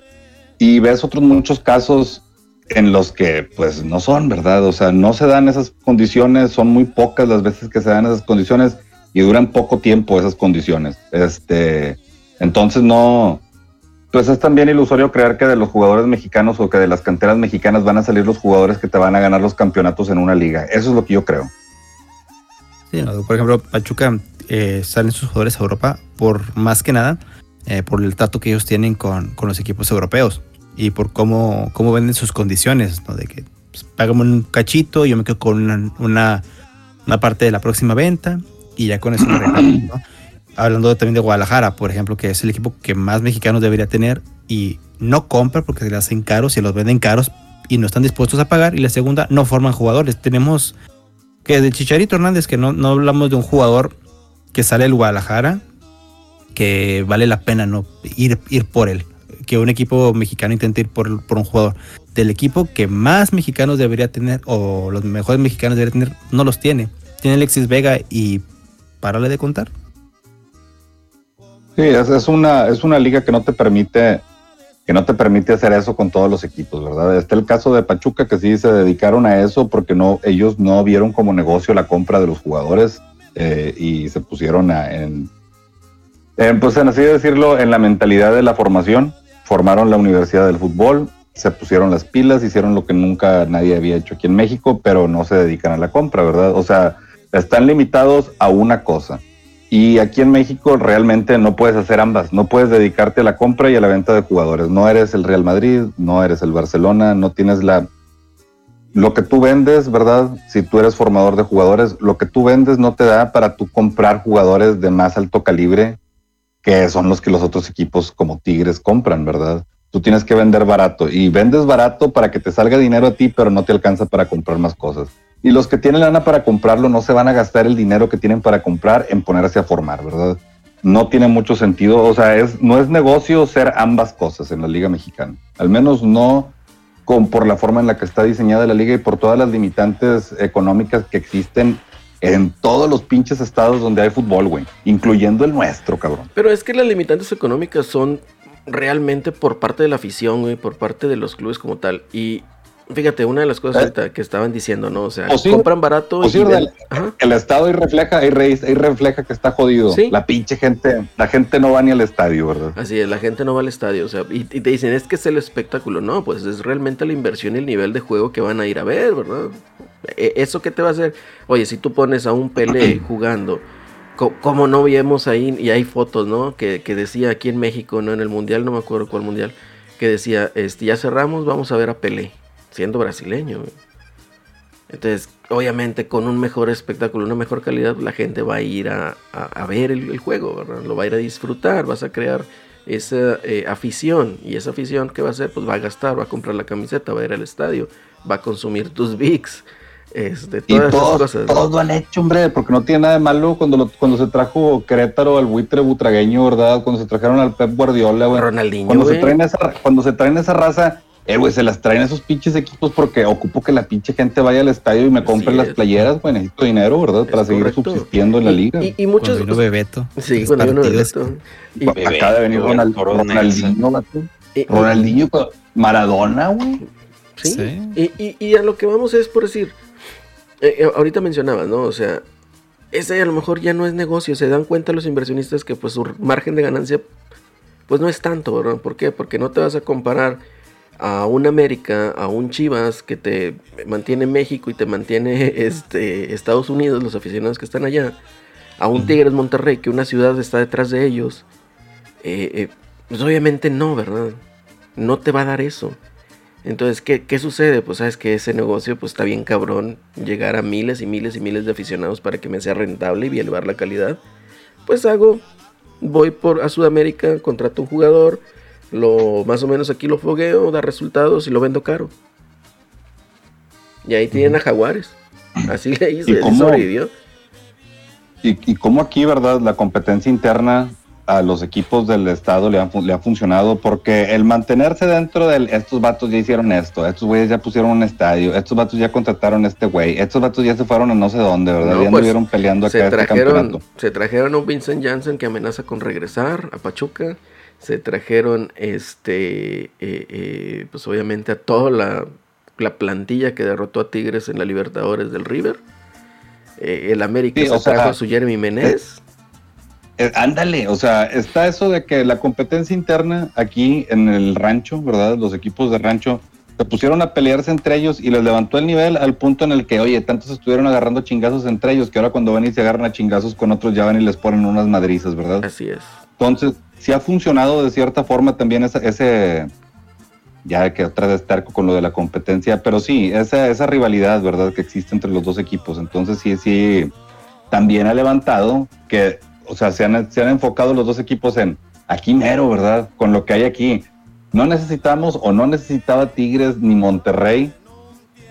Y ves otros muchos casos en los que pues no son, ¿verdad? O sea, no se dan esas condiciones, son muy pocas las veces que se dan esas condiciones y duran poco tiempo esas condiciones. Este, entonces no, pues es también ilusorio creer que de los jugadores mexicanos o que de las canteras mexicanas van a salir los jugadores que te van a ganar los campeonatos en una liga. Eso es lo que yo creo. Sí, ¿no? Por ejemplo, Pachuca eh, salen sus jugadores a Europa por más que nada eh, por el trato que ellos tienen con, con los equipos europeos y por cómo, cómo venden sus condiciones, ¿no? De que pues, págame un cachito, yo me quedo con una, una, una parte de la próxima venta y ya con eso me arreglamos, ¿no? Hablando también de Guadalajara, por ejemplo, que es el equipo que más mexicanos debería tener y no compra porque se le hacen caros y los venden caros y no están dispuestos a pagar. Y la segunda, no forman jugadores. Tenemos que de Chicharito Hernández, que no, no hablamos de un jugador que sale del Guadalajara, que vale la pena no ir, ir por él. Que un equipo mexicano intente ir por, por un jugador. Del equipo que más mexicanos debería tener, o los mejores mexicanos debería tener, no los tiene. Tiene Alexis Vega y párale de contar. Sí, es, una, es una liga que no te permite que no te permite hacer eso con todos los equipos, ¿verdad? Está el caso de Pachuca que sí se dedicaron a eso porque no, ellos no vieron como negocio la compra de los jugadores eh, y se pusieron a, en, en, pues en así decirlo, en la mentalidad de la formación, formaron la Universidad del Fútbol, se pusieron las pilas, hicieron lo que nunca nadie había hecho aquí en México, pero no se dedican a la compra, ¿verdad? O sea, están limitados a una cosa. Y aquí en México realmente no puedes hacer ambas, no puedes dedicarte a la compra y a la venta de jugadores. No eres el Real Madrid, no eres el Barcelona, no tienes la... Lo que tú vendes, ¿verdad? Si tú eres formador de jugadores, lo que tú vendes no te da para tú comprar jugadores de más alto calibre, que son los que los otros equipos como Tigres compran, ¿verdad? Tú tienes que vender barato y vendes barato para que te salga dinero a ti, pero no te alcanza para comprar más cosas. Y los que tienen lana para comprarlo no se van a gastar el dinero que tienen para comprar en ponerse a formar, ¿verdad? No tiene mucho sentido, o sea, es, no es negocio ser ambas cosas en la Liga Mexicana. Al menos no con, por la forma en la que está diseñada la liga y por todas las limitantes económicas que existen en todos los pinches estados donde hay fútbol, güey, incluyendo el nuestro, cabrón. Pero es que las limitantes económicas son realmente por parte de la afición, güey, por parte de los clubes como tal. Y Fíjate, una de las cosas ¿Eh? que estaban diciendo, ¿no? O sea, compran barato O y el, estado ahí refleja, ahí, re- ahí refleja que está jodido. Sí. La pinche gente, la gente no va ni al estadio, ¿verdad? Así es, la gente no va al estadio, o sea, y, y te dicen, es que es el espectáculo. No, pues es realmente la inversión y el nivel de juego que van a ir a ver, ¿verdad? E- ¿Eso qué te va a hacer? Oye, si tú pones a un Pelé jugando, como no vimos ahí, y hay fotos, ¿no? Que, que decía aquí en México, ¿no? En el Mundial, no me acuerdo cuál Mundial, que decía, este, ya cerramos, vamos a ver a Pelé, siendo brasileño. Entonces, obviamente, con un mejor espectáculo, una mejor calidad, la gente va a ir a, a- a ver el, el juego, ¿verdad? Lo va a ir a disfrutar, vas a crear esa eh, afición. Y esa afición, ¿qué va a hacer? Pues va a gastar, va a comprar la camiseta, va a ir al estadio, va a consumir tus VIX, este, Y todas esas todos, cosas. ¿no? todos lo han hecho, hombre, porque no tiene nada de malo cuando, lo- cuando se trajo Querétaro al buitre butragueño, ¿verdad? Cuando se trajeron al Pep Guardiola, güey. Ronaldinho, Cuando se, traen esa, cuando se traen esa raza, eh, güey, se las traen esos pinches equipos porque ocupo que la pinche gente vaya al estadio y me compre las es. playeras, güey, necesito dinero, ¿verdad? Para seguir correcto. subsistiendo en la Y- liga. Y, y muchos. Cuando vino Bebeto. sí, cuando vino. Bebeto. Y- Cu- Acaba de venir Bebeto, Ronald-. Ronaldinho, y- y- Ronaldinho, con Maradona, güey. Sí. Sí. Y, y- y a lo que vamos es por decir, eh, eh, ahorita mencionabas, ¿no? O sea, ese a lo mejor ya no es negocio, se dan cuenta los inversionistas que pues su margen de ganancia pues no es tanto, ¿verdad? ¿Por qué? Porque no te vas a comparar a un América, a un Chivas que te mantiene México y te mantiene este, Estados Unidos, los aficionados que están allá, a un Tigres Monterrey que una ciudad está detrás de ellos. Eh, eh, pues obviamente no, ¿verdad? No te va a dar eso. Entonces, ¿qué, qué sucede? Pues sabes que ese negocio pues está bien cabrón llegar a miles y miles y miles de aficionados para que me sea rentable y elevar la calidad. Pues hago, voy por a Sudamérica, contrato un jugador, lo más o menos aquí lo fogueo, da resultados y lo vendo caro. Y ahí tienen a Jaguares. Así le hice, ¿Y cómo? sobrevivió. Y, y cómo aquí, ¿verdad? La competencia interna a los equipos del Estado le, han le ha funcionado porque el mantenerse dentro de estos vatos ya hicieron esto, estos güeyes ya pusieron un estadio, estos vatos ya contrataron a este güey, estos vatos ya se fueron a no sé dónde, ¿verdad? No, ya pues, anduvieron peleando acá Se este trajeron, campeonato. se trajeron a un Vincent Janssen que amenaza con regresar a Pachuca. Se trajeron, este, eh, eh, pues obviamente a toda la, la plantilla que derrotó a Tigres en la Libertadores del River. Eh, el América Sí, se sea, trajo a su Jeremy Menez. Eh, ándale, o sea, está eso de que la competencia interna aquí en el rancho, ¿verdad? Los equipos de rancho se pusieron a pelearse entre ellos y les levantó el nivel al punto en el que, oye, tantos estuvieron agarrando chingazos entre ellos que ahora cuando van y se agarran a chingazos con otros ya van y les ponen unas madrizas, ¿verdad? Así es. Entonces, sí ha funcionado de cierta forma también esa- ese, ya que otra vez terco con lo de la competencia, pero sí, esa, esa rivalidad, ¿verdad? Que existe entre los dos equipos. Entonces, sí, sí, también ha levantado que, o sea, se han, se han enfocado los dos equipos en aquí mero, ¿verdad? Con lo que hay aquí. no necesitamos o no necesitaba Tigres ni Monterrey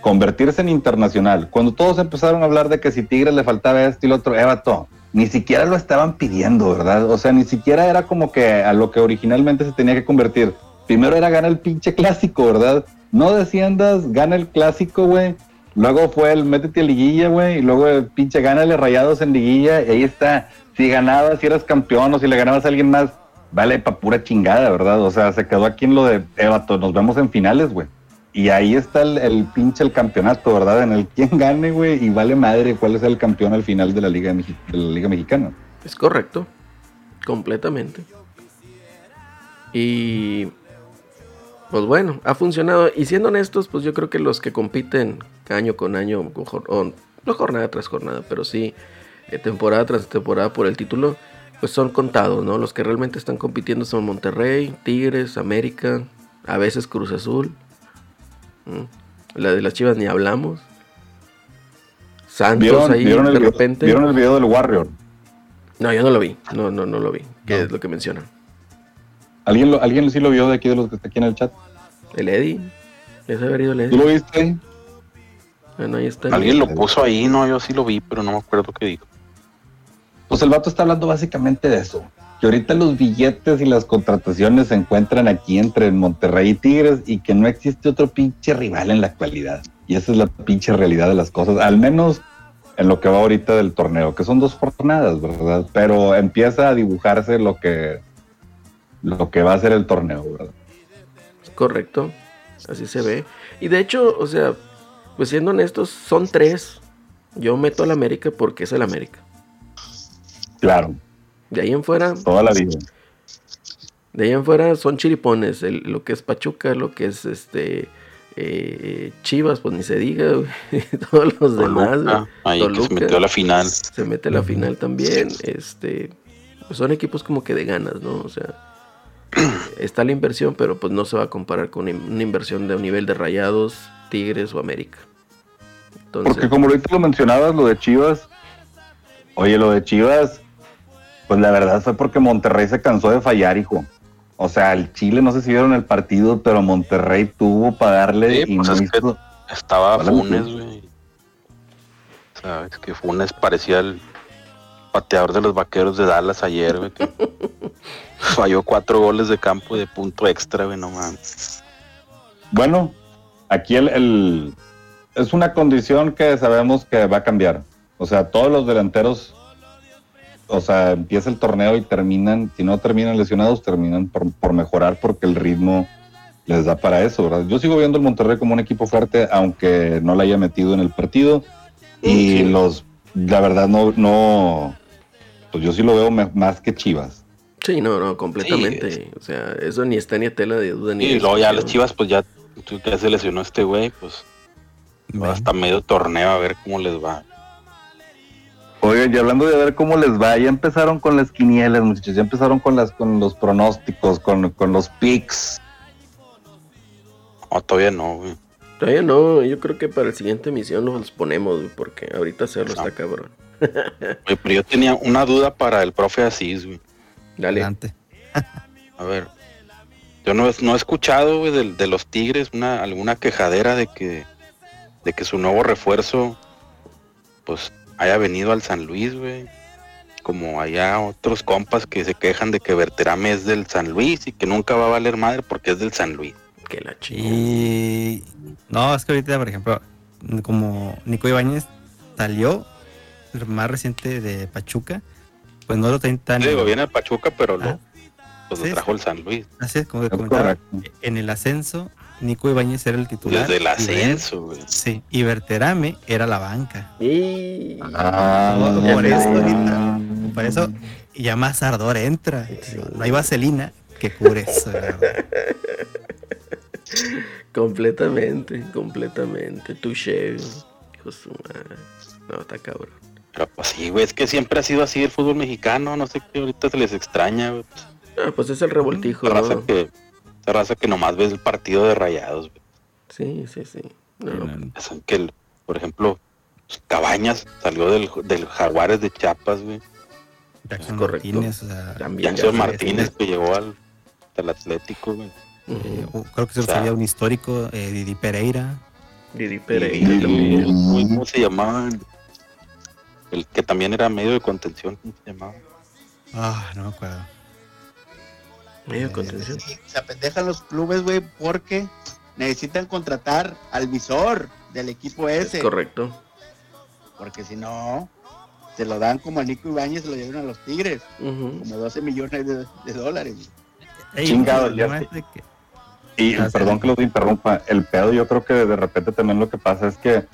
convertirse en internacional. Cuando todos empezaron a hablar de que si Tigres le faltaba esto y lo otro, Evato, ni siquiera lo estaban pidiendo, ¿verdad? O sea, ni siquiera era como que a lo que originalmente se tenía que convertir. Primero era ganar el pinche clásico, ¿verdad? No desciendas, gana el clásico, güey. Luego fue el métete a liguilla, güey. Y luego el pinche gánale rayados en liguilla. Y ahí está. Si ganabas, si eras campeón o si le ganabas a alguien más, vale pa' pura chingada, ¿verdad? O sea, se quedó aquí en lo de Evato, nos vemos en finales, güey. Y ahí está el, el pinche el campeonato, ¿verdad? En el quién gane, güey, y vale madre cuál es el campeón al final de la Liga, de la Liga Mexicana. Es correcto. Completamente. Y. Pues bueno, ha funcionado. Y siendo honestos, pues yo creo que los que compiten año con año, o, jor- o no jornada tras jornada, pero sí eh, temporada tras temporada por el título, pues son contados, ¿no? Los que realmente están compitiendo son Monterrey, Tigres, América, a veces Cruz Azul. La de las Chivas ni hablamos. Santos ¿Vieron, ahí vieron de repente. ¿Vieron el video del Warrior? No, yo no lo vi. No, no, no lo vi. ¿Qué No. es lo que mencionan? ¿Alguien, lo, ¿Alguien sí lo vio de aquí, de los que está aquí en el chat? ¿El Eddie? ¿Es haber ido el ¿Tú Eddie? lo viste? Bueno, ahí está. Alguien lo puso ahí, no, yo sí lo vi, pero no me acuerdo qué dijo. Pues el vato está hablando básicamente de eso. Que ahorita los billetes y las contrataciones se encuentran aquí entre Monterrey y Tigres y que no existe otro pinche rival en la actualidad. Y esa es la pinche realidad de las cosas, al menos en lo que va ahorita del torneo, que son dos jornadas, ¿verdad? Pero empieza a dibujarse lo que, lo que va a ser el torneo, ¿verdad? Correcto. Así se ve. Y de hecho, o sea, pues siendo honestos, son tres. Yo meto al América porque es el América. Claro, De ahí en fuera, toda la vida. de ahí en fuera son chiripones. el- lo que es Pachuca, lo que es este eh, Chivas, pues ni se diga. güey. Todos los demás. Toluca, ahí que se metió a la final. se mete a la final también. Este, pues son equipos como que de ganas, ¿no? O sea, está la inversión, pero pues no se va a comparar con una inversión de un nivel de Rayados, Tigres o América. Entonces, Porque como ahorita lo mencionabas, lo de Chivas, oye, lo de Chivas, pues la verdad fue porque Monterrey se cansó de fallar, hijo. O sea, el Chile, no sé si vieron el partido, pero Monterrey tuvo para darle Sí, y pues no es que- hizo- Estaba Funes, güey. Sabes que Funes parecía el pateador de los vaqueros de Dallas ayer, güey. que falló cuatro goles de campo de punto extra, güey, no mames. Bueno, aquí el, el- es una condición que sabemos que va a cambiar. O sea, todos los delanteros, o sea, empieza el torneo y terminan, si no terminan lesionados, terminan por, por mejorar porque el ritmo les da para eso, ¿verdad? Yo sigo viendo el Monterrey como un equipo fuerte, aunque no la haya metido en el partido. Y Sí. los, la verdad, no, no, pues yo sí lo veo me- más que Chivas. Sí, no, no, completamente. O sea, eso ni está ni a tela de duda ni Y de luego ya las chivas, pues ya, tú- ya se lesionó este güey, pues Bueno, hasta medio torneo a ver cómo les va. Oigan, y hablando de ver cómo les va, ya empezaron con las quinielas, muchachos, ya empezaron con las con los pronósticos, con, con los picks. No, todavía no, güey. Todavía no, yo creo que para la siguiente emisión los ponemos, güey, porque ahorita hacerlo No. está cabrón. Oye, pero yo tenía una duda para el profe Asís, güey. Dale. adelante. A ver, yo no, he- no he escuchado, de, de los Tigres una, alguna quejadera de que, de que su nuevo refuerzo, pues, haya venido al San Luis, güey. Como allá otros compas que se quejan de que Berterame es del San Luis y que nunca va a valer madre porque es del San Luis. Que la chingada. Y no, es que ahorita, por ejemplo, como Nico Ibáñez salió el más reciente de Pachuca, pues no lo tienen tan. Digo, viene de Pachuca, pero Ah. lo, pues lo trajo el San Luis. Así es, como te comentaba, en el ascenso, Nico Ibáñez era el titular. Desde el y ascenso, güey. Sí, y Berterame era la banca. Y... Ah, No, por eso ahorita. Por eso, y ya más ardor entra. No hay vaselina que cure eso. Completamente, completamente. Touché, güey. hijo de su madre. No, está cabrón. Pero pues sí, güey, es que siempre ha sido así el fútbol mexicano, no sé qué ahorita se les extraña, güey. Ah, pues es el revoltijo, Esa raza ¿no? que, esa raza que nomás ves el partido de rayados, güey. Sí, sí, sí. No, no, que, el- por ejemplo, Cabañas salió del, del Jaguares de Chiapas, güey. Jackson correcto. Martínez, o sea, También. Jackson ya sé, Martínez que llegó al, al Atlético, güey. Eh, Ujú. o- creo que se O sea, sería un histórico, eh, Didi Pereira. Didi Pereira ¿Cómo se llamaba? El, que también era medio de contención, ¿cómo se llamaba? Ah, no me acuerdo. Medio contención. Sí, se apendejan los clubes, güey, porque necesitan contratar al visor del equipo Es ese. correcto. Porque si no, se lo dan como a Nico Ibáñez, se lo llevan a los Tigres, como 12 millones de, de dólares. Ey, Chingado, ya de que- Y perdón que los interrumpa, el pedo yo creo que de repente también lo que pasa es que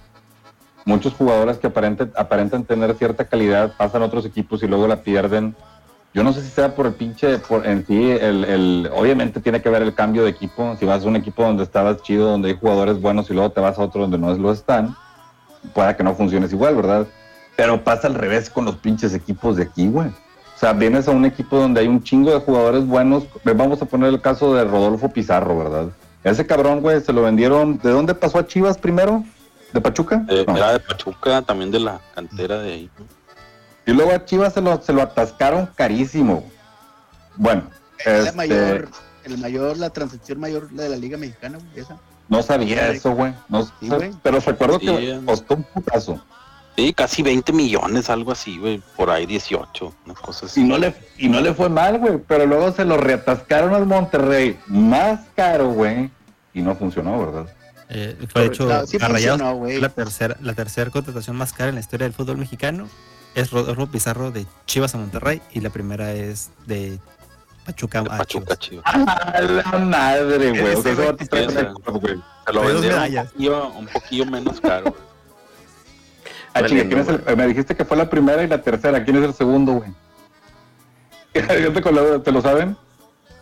muchos jugadores que aparenten, aparentan tener cierta calidad pasan a otros equipos y luego la pierden. Yo no sé si sea por el pinche, por en sí, el, el- obviamente tiene que ver el cambio de equipo. Si vas a un equipo donde estabas chido, donde hay jugadores buenos y luego te vas a otro donde no lo están, pueda que no funciones igual, ¿verdad? Pero pasa al revés con los pinches equipos de aquí, güey. O sea, vienes a un equipo donde hay un chingo de jugadores buenos. Vamos a poner el caso de Rodolfo Pizarro, ¿verdad? Ese cabrón, güey, se lo vendieron. ¿De dónde pasó a Chivas primero? ¿De Pachuca? Eh, No. Era de Pachuca, también de la cantera de ahí. Y luego a Chivas se lo, se lo atascaron carísimo. Bueno, Es la este, mayor, el mayor, la transacción mayor la de la Liga Mexicana, esa. no sabía eso, güey. No, Sí, pero recuerdo Sí, que costó un putazo. Sí, casi 20 millones, algo así, güey. Por ahí 18, una cosa así. Y no le, y no le fue mal, güey. Pero luego se lo reatascaron al Monterrey más caro, güey. Y no funcionó, ¿verdad? Eh, fue de hecho No, sí a Rayados, funcionó, güey. la tercera, la tercera contratación más cara en la historia del fútbol mexicano. Es Rodolfo Pizarro de Chivas a Monterrey y la primera es de Pachuca De a Pachuca, Chivas. Chivas. A la madre, güey. Se lo vendieron un poquillo, un poquillo menos caro. Ah, Valiendo, ¿quién es el- me dijiste que fue la primera y la tercera. ¿Quién es el segundo, güey? La- ¿Te lo saben?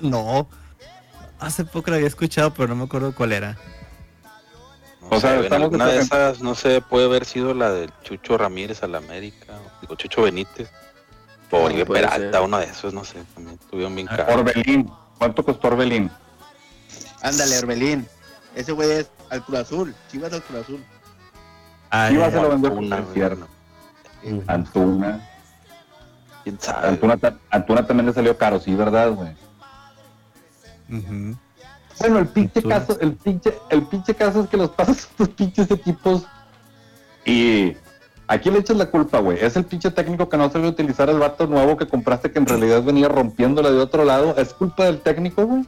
No. Hace poco lo había escuchado, pero no me acuerdo cuál era. No O sea, en estamos alguna de- esas, no sé, puede haber sido la del Chucho Ramírez a la América, o Chucho Benítez, o Ah, Oribe puede Peralta, ser. uno de esos, no sé, también estuvieron bien Ah, caros. Orbelín. ¿Cuánto costó Orbelín? Ándale, Orbelín. Ese güey es al Cruz Azul, Chivas al Cruz Azul. Ah, Chivas se lo vendió Antuna, por. Ujú. Antuna. quién sabe. Antuna, ta- Antuna también le salió caro, sí, ¿verdad, güey? ujú. Bueno, el pinche caso, el pinche, el pinche caso es que los pasas a estos pinches equipos y ¿a quién le echas la culpa, güey? Es el pinche técnico que no sabe utilizar el vato nuevo que compraste que en realidad venía rompiéndola de otro lado. ¿Es culpa del técnico, güey?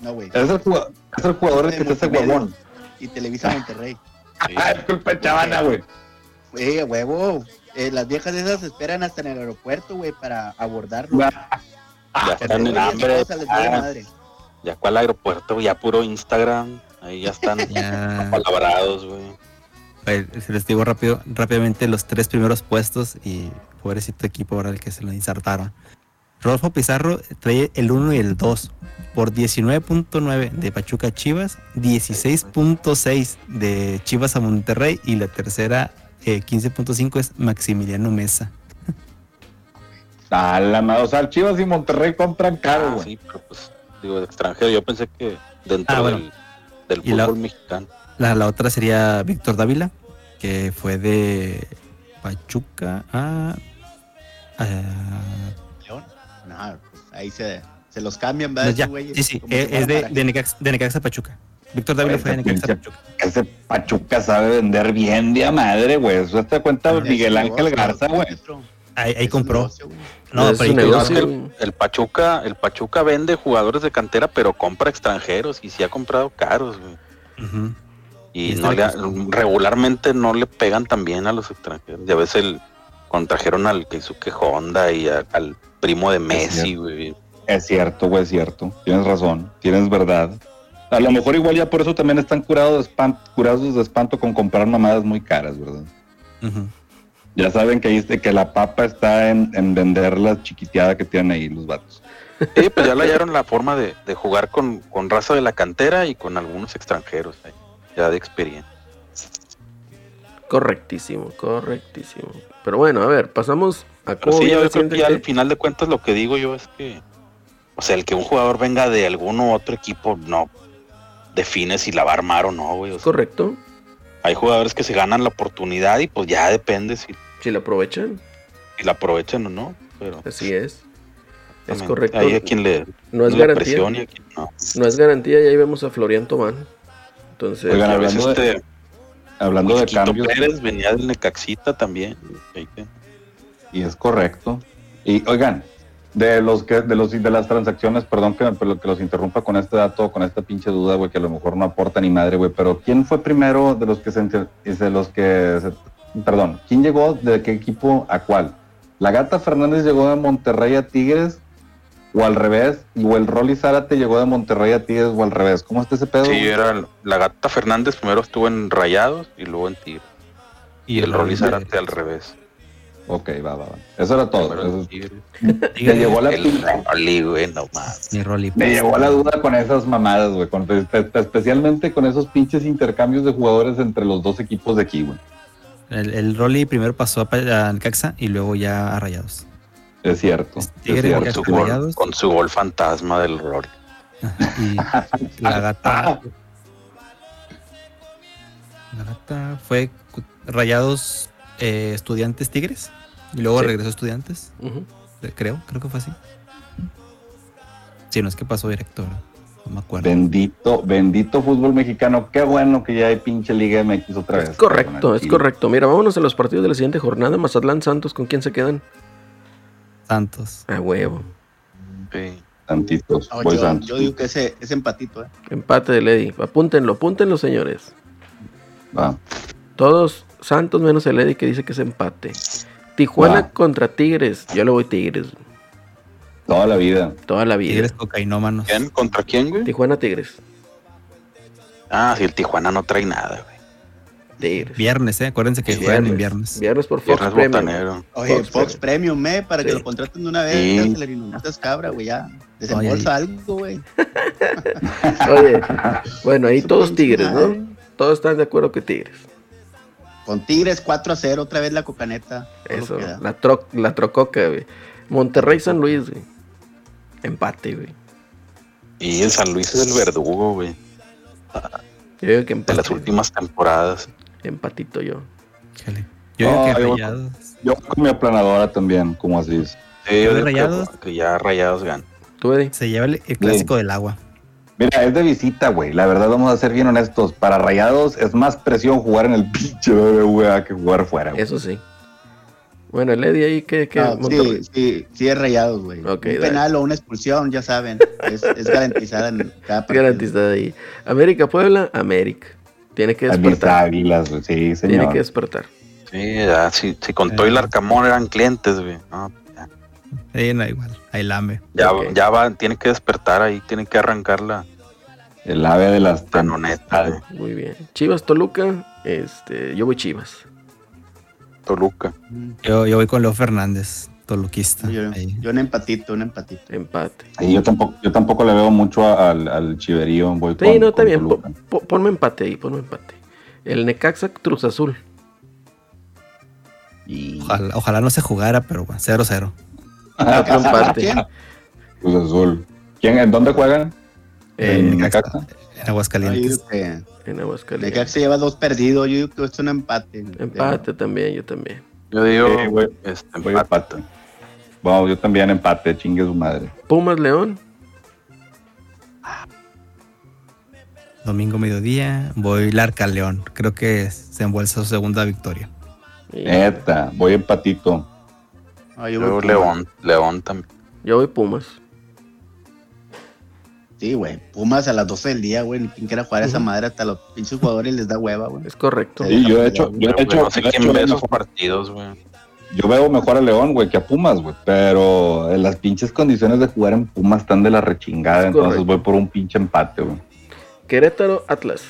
No, güey. Es el jugador, es el jugador el que te hace huevón. Y Televisa Monterrey. Sí. Ah, es culpa de Chavana, güey. A huevo. Eh, las viejas esas esperan hasta en el aeropuerto, güey, para abordarlo. ya Porque, están en hambre, ya, cuál aeropuerto, ya puro Instagram, ahí ya están Ya. palabrados, güey. Pues, se les digo rápido, rápidamente los tres primeros puestos y pobrecito equipo ahora el que se lo insertaron. Rodolfo Pizarro trae el 1 y el 2 por 19.9 de Pachuca a Chivas, 16.6 de Chivas a Monterrey y la tercera eh, 15.5 es Maximiliano Mesa. A la. O sea, Chivas y Monterrey compran caro, Ah, güey. sí, pero pues, digo, de extranjero, yo pensé que dentro Ah, bueno. del, del la- fútbol mexicano. La, la otra sería Víctor Dávila, que fue de Pachuca a... a- León. No, pues ahí se, se los cambian, no, ¿verdad? ya, sí, sí, eh, es de, fuera de, Necaxa, de Necaxa a Pachuca. Víctor Dávila fue de Necaxa Pachuca. Ese Pachuca sabe vender bien de a madre, güey. Eso te cuenta Miguel Ángel Garza, güey. Ahí, ahí compró. negocio. No, pero negocio, que güey. El Pachuca, el Pachuca vende jugadores de cantera, pero compra extranjeros y sí ha comprado caros, güey. Y Y no le, regularmente no le pegan tan bien a los extranjeros. Ya ves el contrajeron al Keisuke Honda y a- al primo de Messi, güey. Es cierto, güey, es cierto. Tienes razón, tienes verdad. A lo mejor igual ya por eso también están curados de espanto, curados de espanto con comprar mamadas muy caras, ¿verdad? Ujú. Ya saben que, ahí está- que la papa está en, en vender la chiquiteada que tienen ahí los vatos. Sí, pues ya le hallaron la forma de, de jugar con, con raza de la cantera y con algunos extranjeros, eh, ya de experiencia. Correctísimo, correctísimo. Pero bueno, a ver, pasamos a Pero cómo sí, yo creo que al final de cuentas lo que digo yo es que, o sea, el que un jugador venga de algún u otro equipo no define si la va a armar o no, güey. O sea, Correcto, hay jugadores que se ganan la oportunidad y pues ya depende si, si lo aprovechan, si la aprovechan o no. Pero así es. exactamente. correcto. Hay a quien le No es le garantía. y a quien no. No es garantía, y ahí vemos a Florian Tomán. Entonces, Oigan, A veces hablando de- este Hablando de cambios, Pérez venía del Necaxita también. Y es correcto. Y oigan, de los que de los de las transacciones, perdón que, que los interrumpa con este dato, con esta pinche duda, güey, que a lo mejor no aporta ni madre, güey, pero ¿quién fue primero de los que se de los que se- perdón, quién llegó de qué equipo a cuál? ¿La Gata Fernández llegó de Monterrey a Tigres o al revés? ¿O el Rolly Zárate llegó de Monterrey a Tigres o al revés? ¿Cómo está ese pedo? Sí, güey? era la Gata Fernández primero estuvo en Rayados y luego en Tigres. Y el Rolly Zárate al revés. Ok, va, va, va. Eso era todo. Eso- Tigres. me llegó la. Rolly, güey, no más. Mi Rolly. Me llegó la duda con esas mamadas, güey. con- espe- especialmente con esos pinches intercambios de jugadores entre los dos equipos de aquí, güey. El, el Rolly primero pasó a, Pa- a Necaxa y luego ya a Rayados. Es cierto. es Tigre, cierto. Necaxa. Su gol- Rayados. con su gol fantasma del Rolly. Y la gata. La gata fue Rayados eh, Estudiantes Tigres. Y luego Sí. regresó a Estudiantes. eh, Creo, creo que fue así. Sí, no es que pasó directo, ¿verdad? no me acuerdo. Bendito, bendito fútbol mexicano. Qué bueno que ya hay pinche Liga MX otra vez. Es correcto, es correcto. Mira, vámonos a los partidos de la siguiente jornada. Mazatlán Santos, ¿con quién se quedan? Santos. A huevo. Sí. Santitos, No, voy yo, Santos. yo digo que ese, ese empatito, ¿eh? Empate de Lady. Apúntenlo, apúntenlo, señores. Va. Todos Santos menos el Eddy que dice que es empate. Tijuana contra Tigres. Yo le voy Tigres. Toda la vida. Toda la vida. Tigres cocainómanos. ¿Quién? ¿Contra quién, güey? Tijuana Tigres. Ah, si el Tijuana no trae nada, güey. Tigres. Viernes, ¿eh? Acuérdense que juegan en viernes. Viernes por Fox Viernes Premium. botanero. Oye, Fox Fox, Premium, ¿eh? Para que lo contraten de una vez. Sí. ya se le inundas cabra, güey, ya. Desembolsa algo, güey. Oye, bueno, ahí todos Tigres, ¿no? Todos están de acuerdo que Tigres. Con Tigres 4 a 0, otra vez la cocaneta. Eso, la, tro la trococa, güey. Monterrey San Luis, güey. Empate, güey. Y el San Luis es el verdugo, güey. Yo digo que De empate. las últimas temporadas. Empatito yo. Yo digo que yo- Rayados. Yo con mi aplanadora también, como así es. Sí, yo ¿De que- Rayados? Que, ya Rayados ganan. ¿Tú, Eddie? Se lleva el, el clásico del agua. Mira, es de visita, güey. La verdad, vamos a ser bien honestos. Para Rayados es más presión jugar en el pinche BBVA que jugar fuera, güey. Eso sí. Bueno, el Eddie ahí que... que No, sí, sí, sí es rayados, güey. Un dale. penal o una expulsión, ya saben. Es, es garantizada en cada partido. Garantizada ahí. América Puebla, América. Tiene que despertar. águilas, güey. Sí, Tiene señor. que despertar. Sí, ya, si, si con todo y el Arcamón eran clientes, güey. No, ya, Eh, no, igual. Ahí lame. ya, Ok. ya va, tiene que despertar ahí, tiene que arrancar la El ave de las güey. tempestades. Muy bien. Chivas Toluca, este, yo voy Chivas. Toluca. Yo, yo voy con Leo Fernández, toluquista. Yo, Ahí. yo un empatito, un empatito. Empate. Sí, yo tampoco, yo tampoco le veo mucho a- al, al chiverío. Voy Sí, con- no, está bien. Po- po- ponme empate ahí, ponme empate. El Necaxa Cruz Azul. Y Ojalá, ojalá no se jugara, pero bueno, 0-0. otro empate. ¿Quién? Cruz Azul. ¿Quién, ¿En dónde juegan? En, ¿En Necaxa. En Aguascalientes. que en Aguascalientes. Necaxa lleva dos perdidos. Yo digo que esto es un empate. Empate también, yo también. Yo digo, este, Voy empate. empate. Bueno, yo también empate, chingue su madre. Pumas León. Domingo mediodía, voy Larca León. Creo que se embolsa su segunda victoria. Neta, voy empatito. No, yo Yo voy León, León también. yo voy Pumas. Sí, güey. Pumas a las 12 del día, güey. Ni quien quiera jugar a esa madre. Hasta los pinches jugadores les da hueva, güey. Es correcto. Sí. Yo de hecho, yo Pero, hecho, no sé quién ve esos partidos, güey. yo veo mejor a León, güey, que a Pumas, güey. Pero en las pinches condiciones de jugar en Pumas están de la rechingada. Es entonces correcto. voy por un pinche empate, güey. Querétaro Atlas.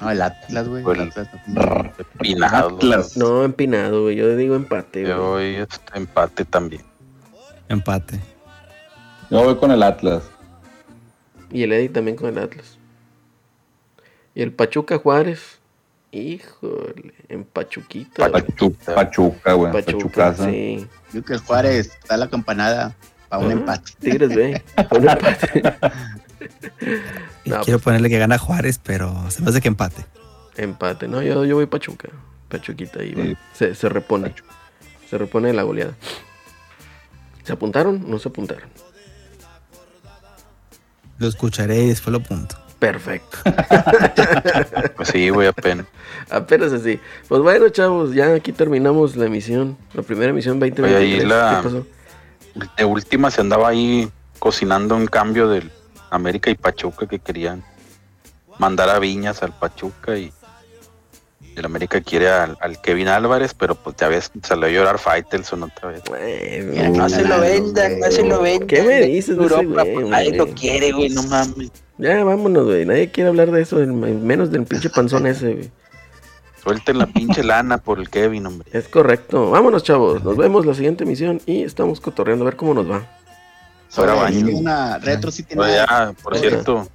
No, el Atlas, güey. El Atlas, no. Pinados. Atlas. No, empinado, güey. Yo digo empate. Yo güey. voy este, empate también. Empate. Yo voy con el Atlas. Y el Eddie también con el Atlas. Y el Pachuca Juárez. Híjole, en Pachuquita. güey. Pachu- Pachuca, güey. Pachuca, sí. Yo que el Juárez está la campanada para un empate. Tigres B. Un empate. Y No, quiero pues- ponerle que gana Juárez, pero se me hace que empate. empate. No, yo, yo voy Pachuca. Pachuquita ahí. Sí. Se, se repone. Se repone de la goleada. ¿Se apuntaron? No se apuntaron. Lo escucharé y después lo apunto. Perfecto. Pues sí, güey, apenas. Apenas así. Pues bueno, chavos, ya aquí terminamos la emisión. La primera emisión 2023. Oye, ahí la- ¿Qué pasó? De última se andaba ahí cocinando un cambio del América y Pachuca que querían mandar a Viñas al Pachuca y el América quiere al, al Kevin Álvarez, pero pues ya ves, salió a llorar Faitelson otra vez. Güey, Mira, no se lo vendan, no se lo vendan. ¿Qué me dices Europa, pues, nadie lo quiere, güey, no mames. Ya, vámonos, güey. Nadie quiere hablar de eso, menos del pinche panzón ese, güey. Suelten la pinche lana por el Kevin, hombre. Es correcto. Vámonos, chavos. Nos vemos la siguiente emisión y estamos cotorreando a ver cómo nos va. Fuera baño. una retro sí tiene Oye, ya, por cierto,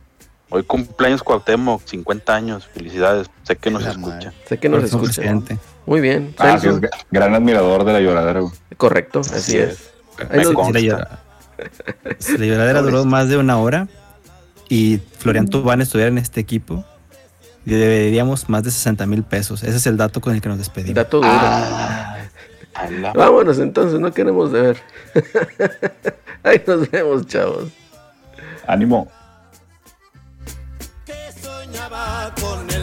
hoy cumpleaños Cuauhtémoc, 50 años, felicidades. Sé que nos La escucha. madre. Sé que nos Próximo escucha. Muy bien. Ah, es gran admirador de la lloradera, güey. Correcto, así, Así es. es. Me Sí, la, lloradera duró más de una hora y Florian Tubán estuviera en este equipo y deberíamos más de 60 mil pesos. Ese es el dato con el que nos despedimos. Dato duro. Ah, Vámonos entonces, no queremos de ver. Ahí nos vemos, chavos. Ánimo. que soñaba con